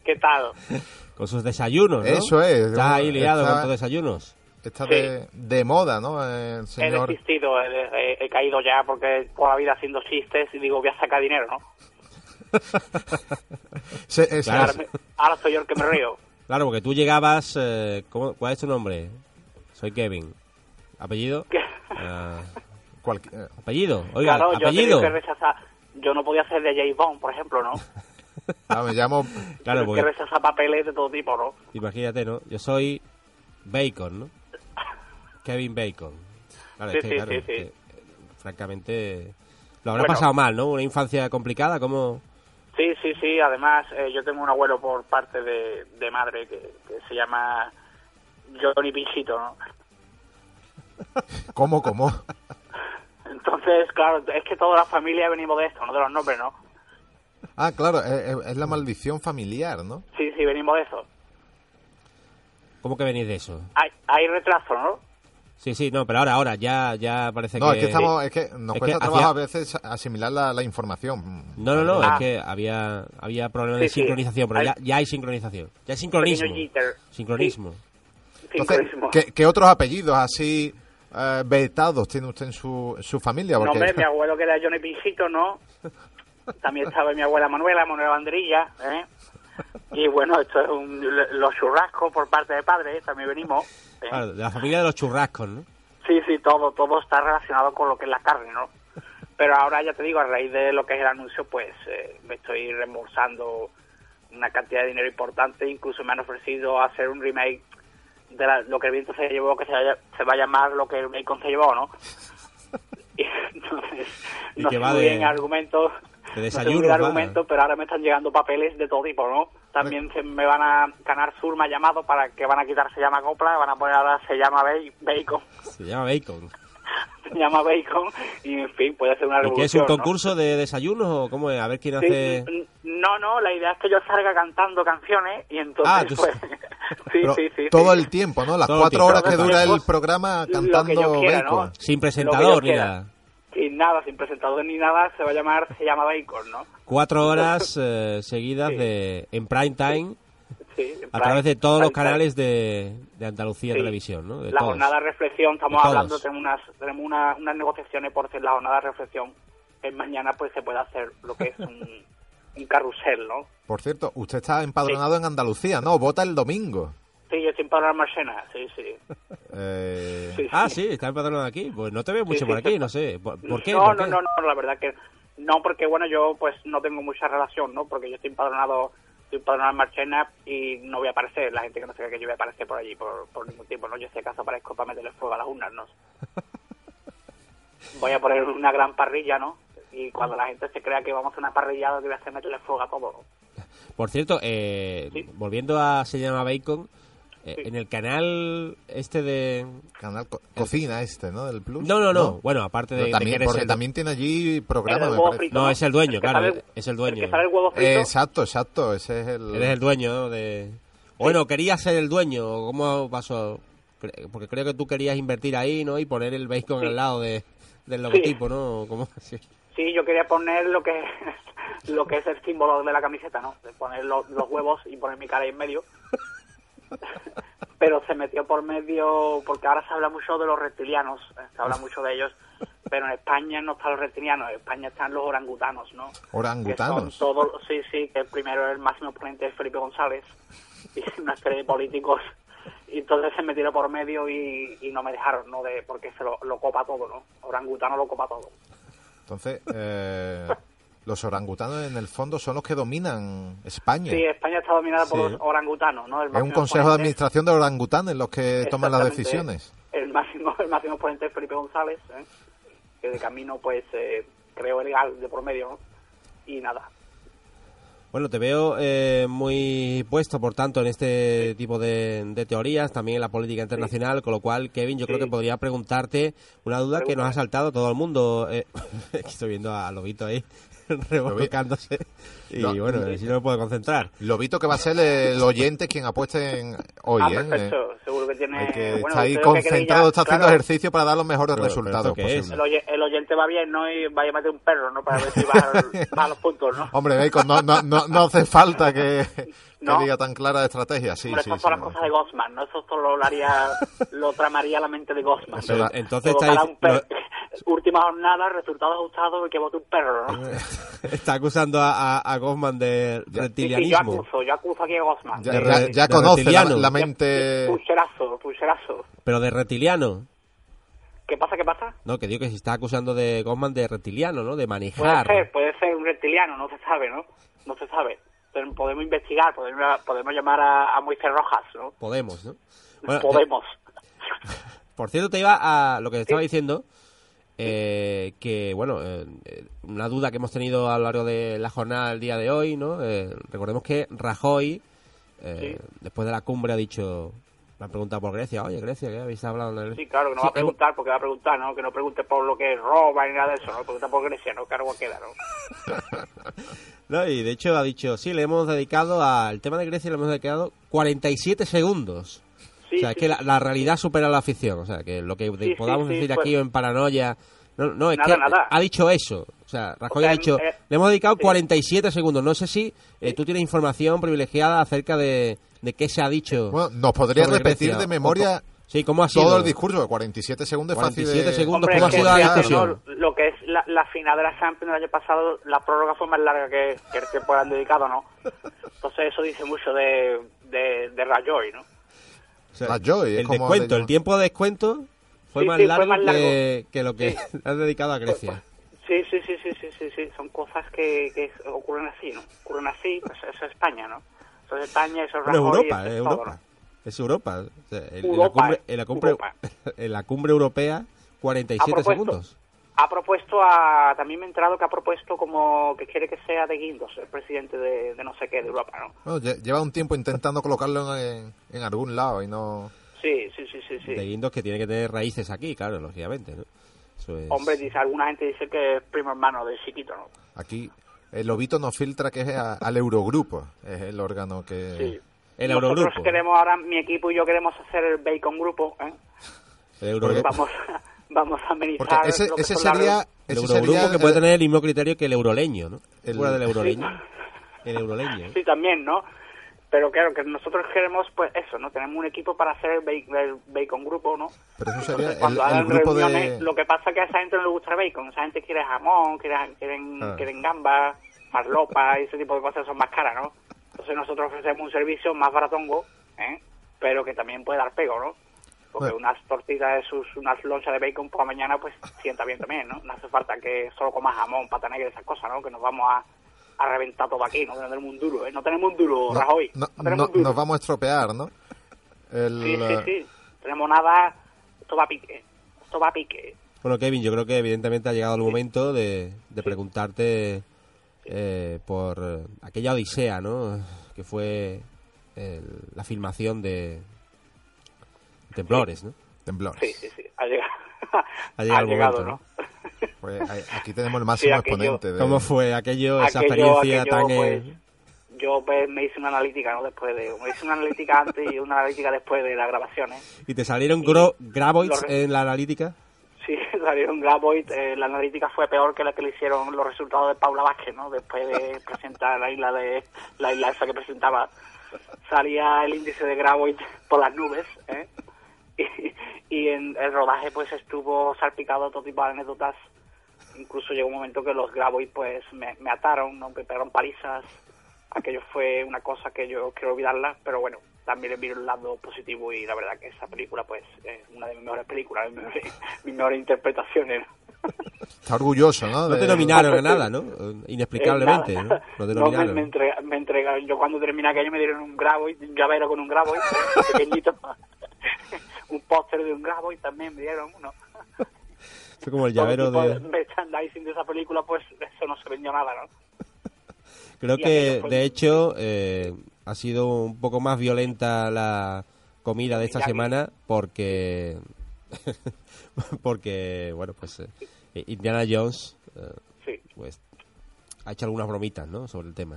¿Qué tal? con sus desayunos, ¿no? Eso es. Está ahí liado Está- con tus desayunos. Está Sí. de, de moda, ¿no? El He desistido, he, he- he caído ya porque por la vida haciendo chistes y digo, voy a sacar dinero, ¿no? Se- es- Claro. Ahora, soy yo el que me río. Claro, porque tú llegabas... eh, ¿cómo- ¿Cuál es tu nombre? Soy Kevin. ¿Apellido? Ah, ¿Apellido? Oiga, claro, yo he ¿apellido? tenido que rechazar. Yo no podía ser de James Bond, por ejemplo, ¿no? ah, me llamo... Claro, porque que rechazar papeles de todo tipo, ¿no? imagínate, ¿no? Yo soy Bacon, ¿no? Kevin Bacon. Claro, Sí, es que, sí, claro, sí, es sí. que, francamente... Lo habrá Bueno. pasado mal, ¿no? Una infancia complicada, ¿cómo...? Sí, sí, sí. Además, eh, yo tengo un abuelo por parte de, de madre que, que se llama Johnny Pinchito, ¿no? ¿Cómo, cómo? Entonces, claro, es que toda la familia venimos de esto, no de los nombres, ¿no? Ah, claro, es, es la maldición familiar, ¿no? Sí, sí, venimos de eso. ¿Cómo que venís de eso? Hay, hay retraso, ¿no? Sí, sí, no, pero ahora, ahora, ya, ya parece No, que... es que estamos, es que nos Es cuesta que trabajo a veces asimilar la, la información. No, no, no, Ah. es que había, había problemas Sí, de sí. sincronización, pero Hay- ya, ya hay sincronización. Ya hay sincronismo. Sincronismo. Entonces, Sincronismo. ¿qué, qué otros apellidos así eh, vetados tiene usted en su, su familia? No, hombre, mi abuelo que era Johnny Pinchito, ¿no? También estaba mi abuela Manuela, Manuela Banderilla, ¿eh? Y bueno, esto es un, los churrascos por parte de padre, también venimos. ¿eh? La familia de los churrascos, ¿no? Sí, sí, todo, todo está relacionado con lo que es la carne, ¿no? Pero ahora ya te digo, a raíz de lo que es el anuncio, pues eh, me estoy reembolsando una cantidad de dinero importante. Incluso me han ofrecido hacer un remake de la- lo que el viento se llevó, que se, vaya- se va a llamar lo que el bacon se llevó, ¿no? Y entonces, Y no sé muy de- bien argumentos, de no bien va. argumentos, pero ahora me están llegando papeles de todo tipo, ¿no? También se me van a Canal Sur me ha llamado para que van a quitar se llama copla, van a poner ahora se llama ba- bacon Se llama Bacon. se llama Bacon y en fin puede ser una ¿Y qué es revolución un ¿no? concurso de desayunos o cómo es? A ver quién Sí, hace... no no la idea es que yo salga cantando canciones y entonces Ah, tú- pues sí sí sí todo sí. el tiempo, ¿no? Las Todo cuatro tiempo. horas que dura el programa cantando ¿no? bacon. Sin presentador ni nada. Sin nada sin presentador ni nada se va a llamar se llama Bacon ¿no? Cuatro horas eh, seguidas Sí. de en prime time Sí, en a través de todos los canales de, de Andalucía Sí. Televisión, ¿no? De la todos. jornada de reflexión, estamos De hablando, tenemos unas, tenemos una- unas negociaciones por hacer la jornada de reflexión. Que mañana pues se puede hacer lo que es un, un carrusel, ¿no? Por cierto, usted está empadronado en Andalucía, ¿no? Vota el domingo. Sí, yo estoy en Padrón Marchena, sí, sí. Eh, sí, Ah, sí. está empadronado aquí. Pues no te veo mucho sí, por aquí, no sé. ¿Por, por qué? No, ¿Por no, qué? no, no, la verdad que no, porque bueno, yo pues no tengo mucha relación, ¿no? Porque yo estoy empadronado, estoy empadronado en Marchena y no voy a aparecer, la gente que no se cree que yo voy a aparecer por allí por, por ningún tiempo, ¿no? Yo si acaso aparezco para meterle fuego a las urnas, ¿no? Voy a poner una gran parrilla, ¿no? Y cuando la gente se crea que vamos a hacer una parrillada, que voy a hacer meterle fuego a todo. Por cierto, eh, volviendo a Se llama Bacon, Sí. En el canal este de... Canal co- Cocina este, ¿no? Del Plus. No, no, no. Bueno, aparte de, también, que eres porque el- también tiene allí programa, El me huevo parece. frito. No, es el dueño, El que claro, sale- es el El dueño. que sale el huevo frito. Eh, exacto, exacto. Ese es el. Eres el dueño ¿no? de... Bueno, quería ser el dueño, ¿cómo pasó? Cre- Porque creo que tú querías invertir ahí, ¿no? Y poner el bacon Sí. al lado de, del logotipo, ¿no? ¿Cómo? Sí. Sí, yo quería poner lo que lo que es el símbolo de la camiseta, ¿no? De poner los, los huevos y poner mi cara ahí en medio. Pero se metió por medio, porque ahora se habla mucho de los reptilianos, eh, se habla mucho de ellos, pero en España no están los reptilianos, en España están los orangutanos, ¿no? Orangutanos. Que son todos, sí, sí, que el primero es el máximo exponente es Felipe González, y una serie de políticos, y entonces se metieron por medio y, y no me dejaron, ¿no? De, porque se lo, lo copa todo, ¿no? Orangutano lo copa todo. Entonces, eh, los orangutanos en el fondo son los que dominan España. Sí, España está dominada por Sí. los orangutanos, ¿no? El es un consejo de administración de orangutanes los que toman las decisiones. El máximo, el máximo exponente es Felipe González, ¿eh? que de camino, pues, eh, creo legal de por medio, ¿no? Y nada. Bueno, te veo eh, muy puesto, por tanto, en este tipo de, de teorías, también en la política internacional, con lo cual, Kevin, yo creo que podría preguntarte una duda que nos ha saltado a todo el mundo. Eh, estoy viendo a Lobito ahí revolcándose y No, bueno, si no me puedo concentrar. Lobito que va a ser el oyente quien apueste en hoy, ah, ¿eh? perfecto. Seguro que tiene... Hay que, bueno, está ahí lo concentrado, está haciendo claro, ejercicio para dar los mejores Pero- resultados. El, oye- el oyente va bien, ¿no? Y vaya a meter un perro, ¿no? Para ver si va, a los puntos, ¿no? Hombre, Bacon, no, no, no, no hace falta que, que No. diga tan clara estrategia. Sí, Hombre, sí, estas sí, son las no. cosas de Gosman, ¿no? Eso solo lo haría, lo tramaría la mente de Gosman. Entonces estáis- perro. Última jornada, resultado ajustado y que vote un perro, ¿no? Está acusando a, a, a Goffman de Ya. Sí, sí, yo reptilianismo. acuso, yo acuso aquí a Gosman. Ya, de ya- ya conoce la, la mente. Pucherazo, pucherazo. pero de reptiliano. ¿Qué pasa, qué pasa? No, que digo que se está acusando de Goffman de reptiliano, ¿no? De Puede manejar. ser, puede ser un reptiliano, no se sabe, ¿no? No se sabe. Pero podemos investigar, podemos, podemos llamar a, a Moisés Rojas, ¿no? Podemos, ¿no? Bueno, podemos. Por cierto, te iba a lo que te estaba diciendo, eh, que, bueno, eh, eh, una duda que hemos tenido a lo largo de la jornada del día de hoy, ¿no? Eh, recordemos que Rajoy, eh, Sí. después de la cumbre, ha dicho, me han preguntado por Grecia, oye, Grecia, ¿qué habéis hablado? el-?" Sí, claro, que no Sí, va a preguntar, porque va a preguntar, ¿no? Que no pregunte por lo que roba ni nada de eso, ¿no? Pregunta por Grecia, ¿no? Cargo queda, ¿no? No, y de hecho ha dicho, sí, le hemos dedicado al tema de Grecia, le hemos dedicado 47 segundos. Sí, o sea, es que la, la realidad supera la ficción. O sea, que lo que de- Sí, podamos sí, decir pues- aquí o en paranoia... No, no, es Nada, que nada. ha dicho eso. O sea, Rajoy O sea, ha dicho, eh, le hemos dedicado sí. 47 segundos. No sé si eh, tú tienes información privilegiada acerca de, de qué se ha dicho. Bueno, nos podría sobre repetir Grecia. de memoria sí, ¿cómo ha sido? todo el discurso. 47 segundos es fácil 47 de... segundos. Hombre, ¿cómo ha sido la discusión? ¿no? Lo que es la, la final de la Champions del año pasado, la prórroga fue más larga que, que el tiempo que han dedicado, ¿no? Entonces eso dice mucho de, de, de Rajoy, ¿no? O sea, Rajoy, es el como descuento, el tiempo de descuento fue, Sí, más, sí, fue largo más largo. Que, que lo que has dedicado a Grecia. Sí, sí, sí, sí, sí, sí, sí. son cosas que, que ocurren así, ¿no? Ocurren así, pues eso es España, ¿no? Eso es España, eso es Rajoy, Europa, es todo, Europa. ¿no? Es Europa. O sea, en, en la Europa, cumbre, en, la cumbre, Europa. en la cumbre europea, 47 Ha propuesto. segundos. Ha propuesto a, también me he enterado que ha propuesto como que quiere que sea de Guindos, el presidente de, de no sé qué, de Europa, ¿no? Bueno, lleva un tiempo intentando colocarlo en, en algún lado y no... Sí, sí, sí, sí, sí. De Guindos que tiene que tener raíces aquí, claro, lógicamente. ¿no? Eso es- Hombre, dice, alguna gente dice que es primo hermano del chiquito, ¿no? Aquí el lobito nos filtra que es a- al Eurogrupo, es el órgano que... Sí. el Nosotros Eurogrupo. queremos ahora, mi equipo y yo queremos hacer el Bacon Grupo, ¿eh? El Eurogrupo. Vamos, vamos a amenizar Porque ese, lo que ese son las sería... El Ese Eurogrupo sería que puede tener el mismo criterio que el euroleño, ¿no? El- ¿Fuera del euroleño? El euroleño. ¿eh? Sí, también, ¿no? Pero claro, que nosotros queremos, pues eso, ¿no? Tenemos un equipo para hacer el bacon, el bacon grupo, ¿no? Pero eso sería Entonces, cuando el hagan grupo reuniones, de... lo que pasa es que a esa gente no le gusta el bacon. Esa gente quiere jamón, quiere, quieren, Ah. quieren gambas, farlopa y ese tipo de cosas son más caras, ¿no? Entonces nosotros ofrecemos un servicio más baratongo, ¿eh? Pero que también puede dar pego, ¿no? Porque Bueno. unas tortitas de sus, unas lonchas de bacon por la mañana, pues sienta bien también, ¿no? No hace falta que solo comas jamón, pata negra y esas cosas, ¿no? Que nos vamos a, a reventar todo aquí, no tenemos un duro, ¿eh? No tenemos un duro, No, Rajoy. no- No, tenemos no- un duro. nos vamos a estropear, ¿no? El, Sí, sí, eh, sí. Tenemos nada, esto va a pique. Esto va a pique. Bueno, Kevin, yo creo que evidentemente ha llegado el momento de, de preguntarte eh, por eh, aquella odisea, ¿no? Que fue el- la filmación de, Temblores, ¿no? Temblores. Sí, sí, sí. Ha llegado. Ha llegado el llegado, momento, ¿no? Pues aquí tenemos el máximo Sí, aquello- exponente. De... ¿Cómo fue aquello, esa Aquello- experiencia aquello, tan... eh, pues, yo pues, me hice una analítica, ¿no? Después de... Me hice una analítica antes y una analítica después de las grabaciones. ¿Y te salieron gro- graboids en la analítica? Sí, salieron Graboid. eh, la analítica fue peor que la que le hicieron los resultados de Paula Vázquez, ¿no? Después de presentar la isla de la isla esa que presentaba, salía el índice de Graboid por las nubes, ¿eh? Y, en el rodaje pues estuvo salpicado de todo tipo de anécdotas. Incluso llegó un momento que los Graboid pues me, me ataron, ¿no? Me pegaron palizas. Aquello fue una cosa que yo quiero olvidarla, pero bueno, también le vi el lado positivo y la verdad que esa película pues es una de mis mejores películas, mis mejores, mis mejores interpretaciones. ¿no? Está orgulloso, ¿no? No te nominaron a nada, ¿no? Inexplicablemente, Eh, ¿no? nada. No te No, me, nominaron. me, entrega- me entregaron, yo cuando terminé aquello me dieron un Graboid, un llavero con un Graboid, pequeñito, un póster de un Graboid también me dieron uno. Fue como el llavero de... merchandising de esa película, pues eso no se vendió nada, ¿no? Creo y que, de hecho, eh, ha sido un poco más violenta la comida de esta semana porque... porque, bueno, pues eh, Indiana Jones eh, Sí. pues ha hecho algunas bromitas, ¿no? Sobre el tema.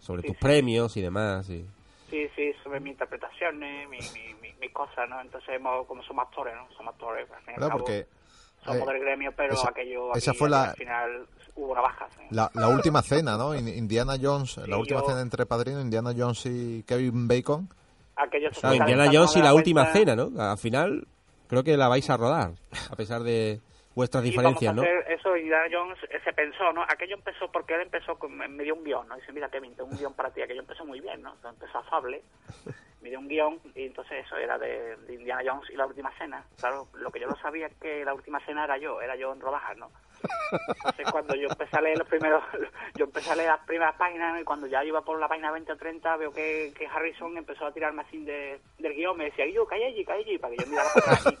Sobre Sí, tus sí. premios y demás. Y... Sí, sí, sobre mi interpretación, eh, mi, mi, mi, mi cosa, ¿no? Entonces, hemos- como somos actores, ¿no? Somos actores, al fin y al Claro, cabo, porque somos eh, del gremio, pero esa- aquello esa fue la- al final hubo navajas. ¿eh? la, la última cena, ¿no? In- Indiana Jones, la Sí, última yo- cena entre padrino, Indiana Jones y Kevin Bacon. Aquello fue Indiana Jones y la la última cena, ¿no? Al final creo que la vais a rodar, a pesar de vuestras diferencias, ¿no? eso y Indiana Jones eh, se pensó, ¿no? Aquello empezó porque él empezó con, me dio un guion, ¿no? Dice, mira Kevin, tengo un guion para ti. Aquello empezó muy bien, ¿no? Entonces empezó afable, dio un guion y entonces eso era de, de Indiana Jones y la última cena. Claro, lo que yo no sabía es que la última cena era yo, era yo en rodajas, ¿no? Entonces cuando yo empecé a leer los primeros, yo empecé a leer las primeras páginas y cuando ya iba por la página 20 o 30 veo que, que Harrison empezó a tirarme así de, del guion, me decía, yo, calla allí, calla allí, para que yo mirara para atrás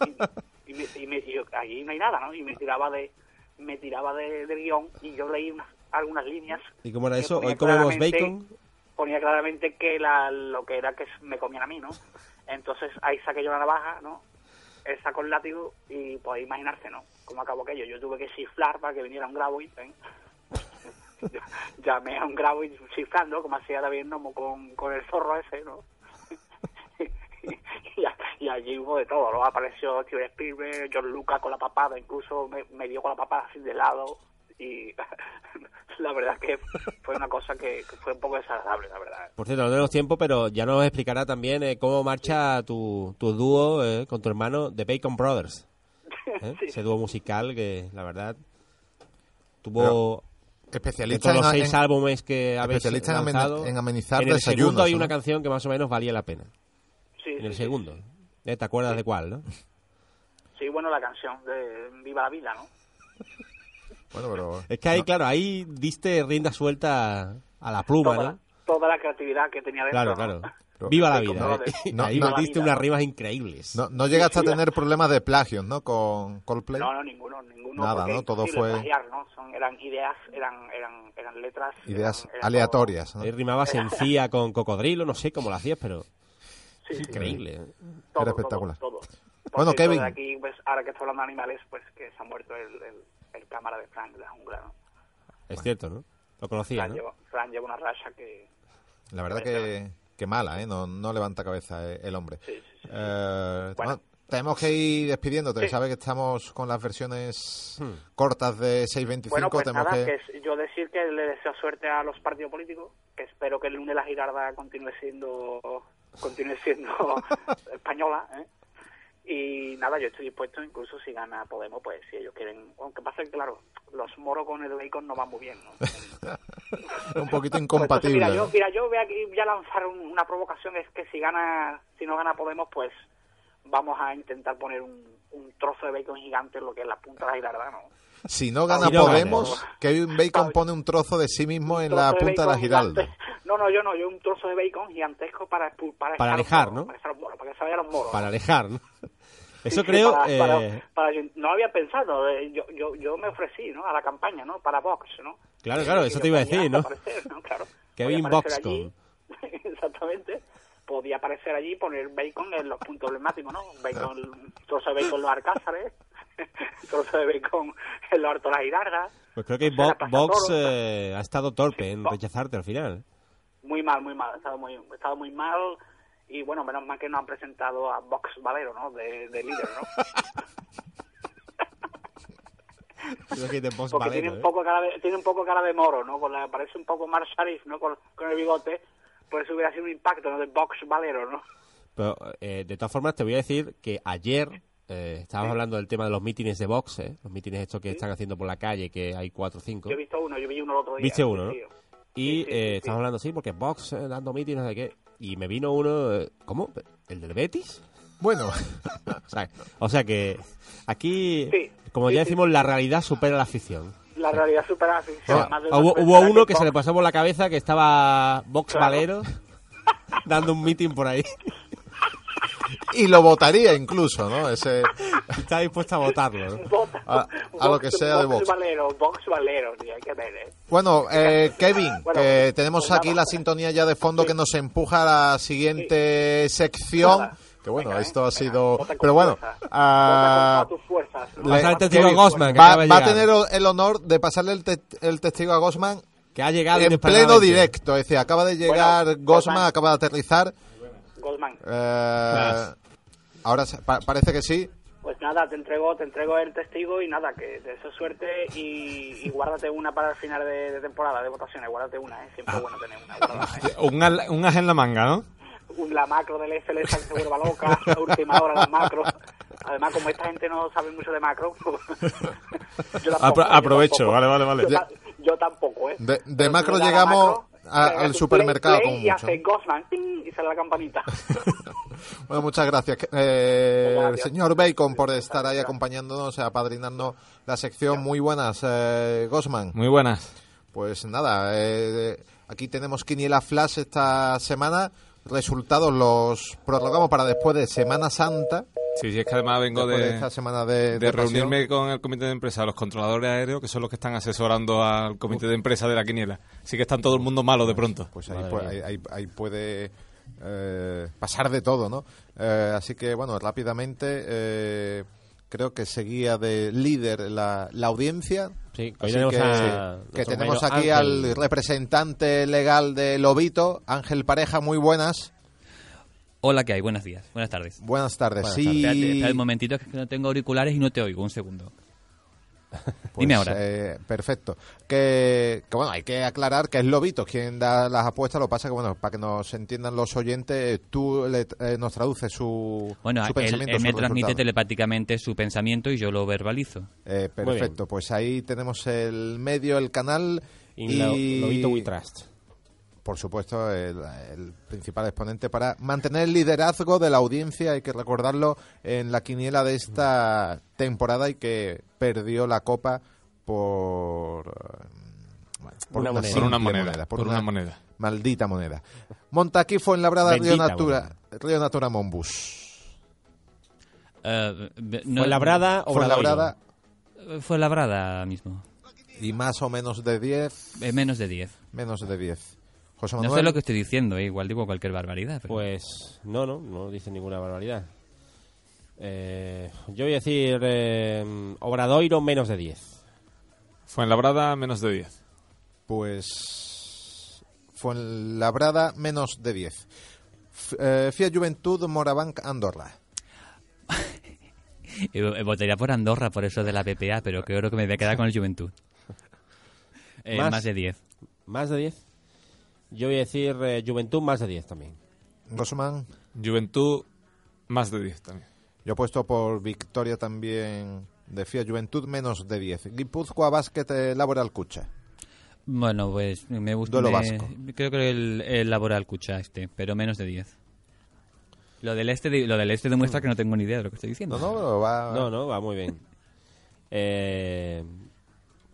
y, y, y me, y me- y yo, allí no hay nada, ¿no? Y me tiraba de me tiraba de, del guion y yo leí unas, algunas líneas. ¿Y cómo era eso? Hoy comemos bacon. Ponía claramente que la, lo que era que me comían a mí, ¿no? Entonces ahí saqué yo la navaja, ¿no? Él sacó el látigo y podéis imaginarse, ¿no? Cómo acabó aquello. Yo tuve que chiflar para que viniera un Graboid, ¿eh? Llamé a un Graboid chiflando, como hacía David Nomo con, con el zorro ese, ¿no? y allí hubo de todo, ¿no? Apareció Steven Spielberg, John Lucas con la papada, incluso me, me dio con la papada así de lado y la verdad que fue una cosa que, que fue un poco desagradable, la verdad. Por cierto, no tenemos tiempo, pero ya nos explicará también eh, cómo marcha tu, tu dúo eh, con tu hermano The Bacon Brothers. ¿eh? Sí. Ese dúo musical que, la verdad, tuvo... de Especialista todos los seis en- álbumes que habéis especialista en amen- lanzado, en amenizar en el desayunos, segundo hay ¿no? una canción que más o menos valía la pena. Sí, En sí, el sí, segundo. Eh, ¿Te acuerdas de cuál, no? Sí, bueno, la canción de Viva la Vida, ¿no? Bueno, pero Es que ahí, claro, ahí diste rienda suelta a la pluma, Toda, ¿no? toda la creatividad que tenía dentro. Claro, ¿no? claro. Pero- Viva la vida. como ¿eh? No, ahí no- metiste vida, unas ¿no? rimas increíbles. no, no llegaste a tener problemas de plagios, ¿no? Con Coldplay. No, no, ninguno, ninguno. Nada, ¿no? Todo fue- plagiar, ¿no? Son, eran ideas, eran, eran, eran letras. Ideas eran- eran aleatorias, ¿no? Ahí rimabas encía con cocodrilo, no sé cómo lo hacías, pero todo- sí, sí, increíble. ¿eh? todo, Era todo, espectacular. Todo, Bueno, Kevin. aquí, pues, ahora que estoy hablando de animales, pues que se ha muerto el, el, el cámara de Frank de la jungla, ¿no? Es cierto, ¿no? Lo conocía, Fran, ¿no? lleva, Fran lleva una racha que... La verdad que, que mala, ¿eh? No, no levanta cabeza eh, el hombre. Sí, sí, sí. Eh, Bueno. tenemos que ir despidiéndote. Sí. Sabes que estamos con las versiones Hmm. cortas de 6.25. Bueno, pues tenemos nada, que... que es- yo decir que le deseo suerte a los partidos políticos, que espero que el lunes la girarda continúe siendo continúe siendo española, ¿eh? Y nada, yo estoy dispuesto, incluso si gana Podemos, pues si ellos quieren... Aunque pasa que, claro, los moros con el bacon no van muy bien, ¿no? un poquito Pues entonces, incompatible. mira, yo, mira, yo voy a, voy a lanzar un- una provocación, es que si gana, si no gana Podemos, pues vamos a intentar poner un, un trozo de bacon gigante en lo que es la punta de la girarda, ¿no? Si no gana Si no gana. Podemos, Kevin Bacon pone un trozo de sí mismo en la de punta de la giralda. gigante. No, no, yo no, yo un trozo de bacon gigantesco para para, Para echar los alejar, moros, ¿no? Para, echar los moros, para que se vayan los moros. Para alejar, ¿no? Eso creo... para- eh, para- para- yo no había pensado, eh, yo, yo, yo me ofrecí, ¿no? A la campaña, ¿no? Para Vox, ¿no? Claro, claro, eso te iba a decir, ¿no? aparecer, ¿no? Claro. Kevin Voxcom. Exactamente. podía aparecer allí y poner bacon en los puntos emblemáticos, ¿no? Bacon, trozo de bacon en los Alcázares, trozo de bacon en los Artolas Girardas. Pues creo que Vox eh, ha estado torpe en rechazarte al final. Muy mal, muy mal, ha estado muy, ha estado muy mal. Y bueno, menos mal que nos han presentado a Vox Valero, ¿no? De, de líder, ¿no? Creo que de Vox Porque Valero, tiene, un ¿eh? poco cara de, tiene un poco cara de moro, ¿no? Con la, parece un poco Mar Sharif, ¿no? Con, con el bigote. Por eso hubiera sido un impacto, ¿no? De Vox Valero, ¿no? Pero, eh, de todas formas, te voy a decir que ayer eh, estábamos hablando del tema de los mítines de Vox, ¿eh? los mítines estos que están haciendo por la calle, que hay cuatro o cinco. Yo he visto uno, yo vi uno el otro día. ¿Viste sí, uno, no? sí. Y Sí, sí, eh, sí, estamos hablando así, porque Vox eh, dando mítines, no sé qué. Y me vino uno, eh, ¿cómo? ¿El del Betis? Bueno, o, sea, o sea que aquí, Sí, como sí, ya sí. decimos, la realidad supera la ficción. La realidad supera la ficción. O sea, hubo, uno que se le pasó por la cabeza que estaba Vox Claro. Valero dando un meeting por ahí. y lo votaría incluso, ¿no? Ese, Está dispuesto a votarlo. ¿no? Vota- a- a lo que sea de Vox. Valero, Vox Valero, sí, hay que ver, ¿eh? Bueno, eh, Kevin, Bueno, que tenemos pues aquí nada. la sintonía ya de fondo que nos empuja a la siguiente sección. Nada. Que bueno, Venga, ¿eh? esto ha Venga, sido... Pero bueno, ah, todas tus fuerzas. ¿no? le- Pasa el testigo a Gosman, que va, a tener el honor de pasarle el, te- el testigo a Gosman Que ha llegado en pleno directo. Es decir, acaba de llegar Bueno, Gosman, Gosman. acaba de aterrizar. Goldman. eh, ahora pa- parece que sí. Pues nada, te entrego, te entrego el testigo y nada, que te deseo suerte y, y guárdate una para el final de, de temporada de votaciones, guárdate una, ¿eh? siempre es bueno tener una guardada, ¿eh? Un, al- un as en la manga, ¿no? Un- La macro del FL que se vuelva loca, a última hora la macro. Además, como esta gente no sabe mucho de macro, yo tampoco, Apro- yo aprovecho, tampoco. vale, vale, vale. Yo, ta- yo tampoco, ¿eh? De, macro la llegamos macro, a- al supermercado play, como play, y mucho. hace Gosman, ting, y sale la campanita. Bueno, muchas gracias, eh, Gracias. señor Bacon, por estar ahí acompañándonos, apadrinando la sección. Muy buenas, eh, Gosman. Muy buenas. Pues nada, eh, aquí tenemos Quiniela Flash esta semana. Resultados los prorrogamos para después de Semana Santa. Sí, sí, es que además vengo de, de, esta semana de, de de pasión. reunirme con el comité de empresa, los controladores aéreos, que son los que están asesorando al comité de empresa de la quiniela. Así que están todo el mundo malo de pronto. Pues ahí, Madre pu- mía. ahí- ahí- ahí puede eh, pasar de todo, ¿no? Eh, así que, bueno, rápidamente eh, creo que seguía de líder la, la audiencia. Sí, hoy Así tenemos que, a que nuestro tenemos aquí Ángel. al representante legal de Lobito, Ángel Pareja, muy buenas. Hola, ¿qué hay? Buenos días. Buenas tardes. Buenas tardes. Buenas sí, tardes. Espérate, espérate un momentito, que no tengo auriculares y no te oigo. Un segundo. Pues, Dime ahora. eh, perfecto. Que, que, bueno, hay que aclarar que es Lobito quien da las apuestas. Lo que pasa que, bueno, para que nos entiendan los oyentes, tú le- eh, nos traduces su, Bueno, su él, pensamiento. él me su transmite resultado. telepáticamente su pensamiento y yo lo verbalizo. Eh, perfecto, pues ahí tenemos el medio, el canal In y, Lo- Lobito We Trust. Por supuesto, el, el principal exponente para mantener el liderazgo de la audiencia, hay que recordarlo, en la quiniela de esta temporada y que perdió la copa por... eh, bueno, por Una moneda. Por una moneda, por, por una, una moneda. maldita moneda. Montaquí fue en Labrada, Río Natura, Río Natura Monbus. Eh, be- no- ¿Fue labrada o Fue Labrada eh, Fue labrada mismo. y más o menos de 10, Eh, menos de 10. menos de 10. José No Manuel. sé lo que estoy diciendo, eh, igual digo cualquier barbaridad. pero- Pues no, no, no dice ninguna barbaridad. Eh, yo voy a decir eh, Obradoiro menos de 10. Fue en Labrada menos de 10. Pues fue en Labrada menos de 10. F- eh, Fiat Juventud Morabanc Andorra. Eh, votaría por Andorra por eso de la PPA, pero creo que me voy a quedar con el Juventud. Eh, Más. más. de 10. ¿Más de 10? Yo voy a decir eh, Juventud más de 10 también. Gosman. Juventud más de 10 también. Yo he puesto por victoria también de Juventud menos de 10. Guipúzcoa Basket eh, Laboral Cucha. Bueno, pues me gusta. Duelo me- vasco. Creo que el, el laboral cucha este, pero menos de 10. Lo del este, de- lo del este demuestra que no tengo ni idea de lo que estoy diciendo. No, no, va. No, no, va muy bien. Eh,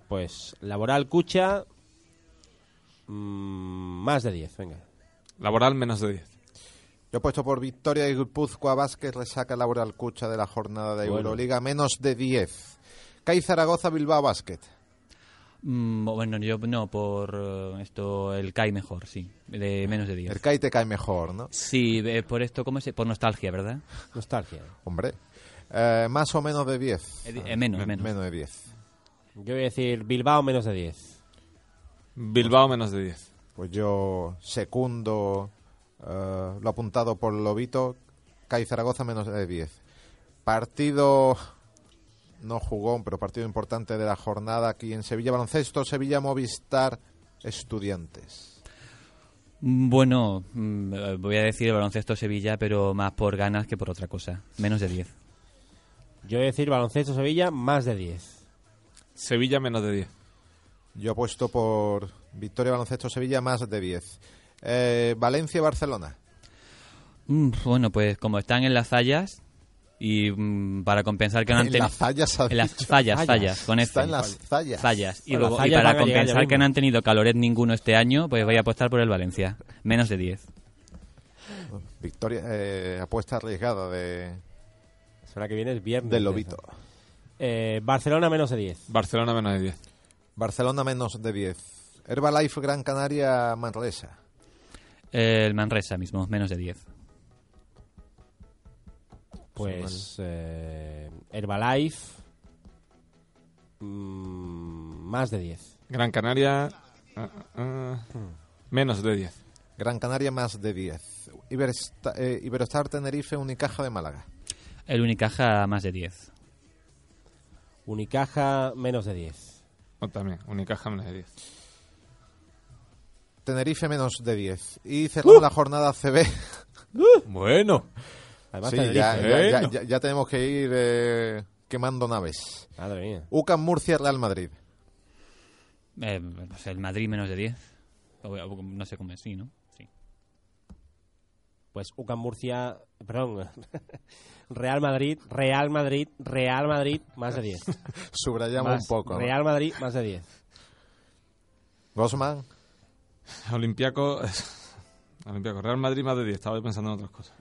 pues Laboral Cucha mm, más de 10, venga. Laboral menos de 10. Yo he puesto por victoria y Guipúzcoa Basket resaca Laboral Cucha de la jornada de Bueno. Euroliga menos de 10. CAI Zaragoza Bilbao Basket. Mm, bueno, yo no, por eh, esto, el CAI mejor, sí. De menos de 10. El CAI te cae mejor, ¿no? Sí, eh, por esto, ¿cómo se...? Por nostalgia, ¿verdad? Nostalgia. Hombre. Eh, más o menos de 10. Eh, eh, menos, menos. Menos de 10. Yo voy a decir Bilbao menos de 10. Bilbao menos de 10. Pues yo secundo eh, lo apuntado por Lobito. CAI Zaragoza menos de 10. Partido no jugó, pero partido importante de la jornada aquí en Sevilla. Baloncesto, Sevilla Movistar, Estudiantes. Bueno, mm, eh, voy a decir el baloncesto Sevilla, pero más por ganas que por otra cosa. Menos de 10. Yo voy a decir baloncesto Sevilla más de 10. Sevilla menos de 10. Yo apuesto por Victoria Baloncesto Sevilla más de 10. Eh, Valencia Barcelona. Mm, bueno, pues como están en las fallas y mm, para compensar que no han En tenido... las fallas, has En las fallas, Fallas. fallas, con Está en las fallas. Fallas. Y, luego- y para compensar que no han tenido caloret ninguno este año, pues voy a apostar por el Valencia. Menos de 10. Victoria, eh, apuesta arriesgada de, La semana que viene es viernes. del Lobito. Eh, Barcelona menos de 10. Barcelona menos de 10. Barcelona menos de 10. Herbalife Gran Canaria Manresa. El Manresa mismo, menos de 10. Pues eh, Herbalife mm, más de 10. Gran Canaria ah, ah, menos de 10. Gran Canaria más de 10. Ibersta- eh, Iberostar Tenerife Unicaja de Málaga. El Unicaja más de 10. Unicaja menos de 10. O también, Unicaja menos de 10. Tenerife menos de 10. Y cerramos la jornada CB. Bueno. Además, Sí, Tenerife. ya, ya- ya- Bueno. ya- ya tenemos que ir eh, quemando naves. Madre mía. UCAM Murcia Real Madrid. Eh, pues el Madrid menos de 10. O- o- No sé cómo es, sí, ¿no? Pues UCAM Murcia, perdón, Real Madrid, Real Madrid, Real Madrid más de 10. Subrayamos Más, un poco. ¿no? Real Madrid más de 10. Gosman. Olimpiaco. Olimpiaco. Real Madrid más de 10. Estaba pensando en otras cosas.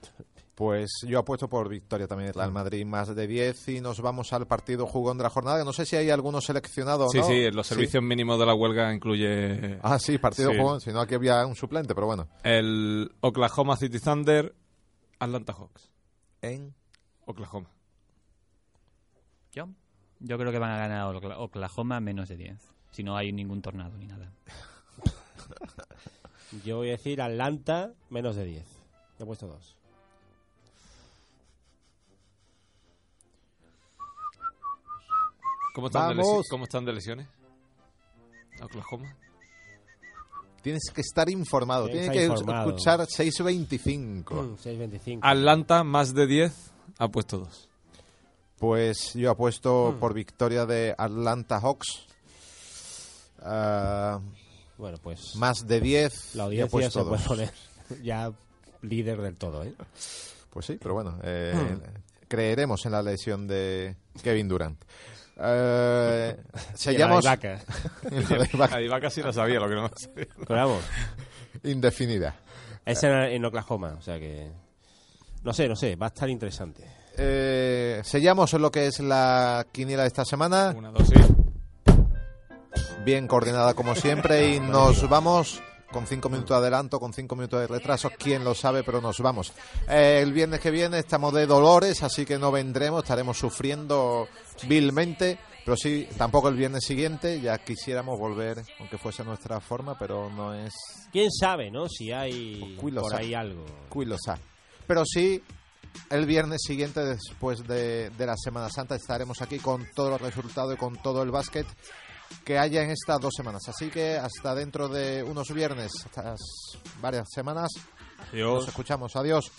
Pues yo apuesto por victoria también Real Madrid más de 10 y nos vamos al partido jugón de la jornada. que No sé si hay alguno seleccionado Sí, no. sí, los servicios mínimos de la huelga incluye Ah, sí, partido Sí. jugón. Si no, aquí había un suplente, pero bueno. el Oklahoma City Thunder, Atlanta Hawks. En Oklahoma. ¿Yo? Yo creo que van a ganar Okla- Oklahoma menos de 10. Si no hay ningún tornado ni nada. Yo voy a decir Atlanta menos de 10. He puesto dos. ¿Cómo están, de, Vamos. lesi- ¿Cómo están de lesiones? Oklahoma. Tienes que estar informado. Tienes Tienes que informado. escuchar 6.25. Mm, 6.25. Atlanta más de 10 ha puesto 2. Pues yo apuesto Mm. por victoria de Atlanta Hawks. Ah, Bueno, pues más de 10. la audiencia se puede dos. poner ya líder del todo, ¿eh? Pues sí, pero bueno, eh, Hmm. creeremos en la lesión de Kevin Durant. Eh, Y la sellamos de en la de casi no sabía lo que no sabía. Pero vamos, indefinida. es en, en Oklahoma, o sea que... No sé, no sé, va a estar interesante. Eh, sellamos lo que es la quiniela de esta semana, Una, dos, sí. bien coordinada como siempre, y nos vamos con cinco minutos de adelanto, con cinco minutos de retraso, quién lo sabe, pero nos vamos. Eh, el viernes que viene estamos de dolores, así que no vendremos, estaremos sufriendo vilmente, pero sí, tampoco el viernes siguiente, ya quisiéramos volver, aunque fuese nuestra forma, pero no es ¿Quién sabe, no? Si hay lo por sabe. ahí algo. Qui lo sa. Pero sí, el viernes siguiente, después de, de la Semana Santa, estaremos aquí con todos los resultados y con todo el básquet que haya en estas dos semanas. Así que hasta dentro de unos viernes, estas varias semanas, Adiós. nos escuchamos. Adiós.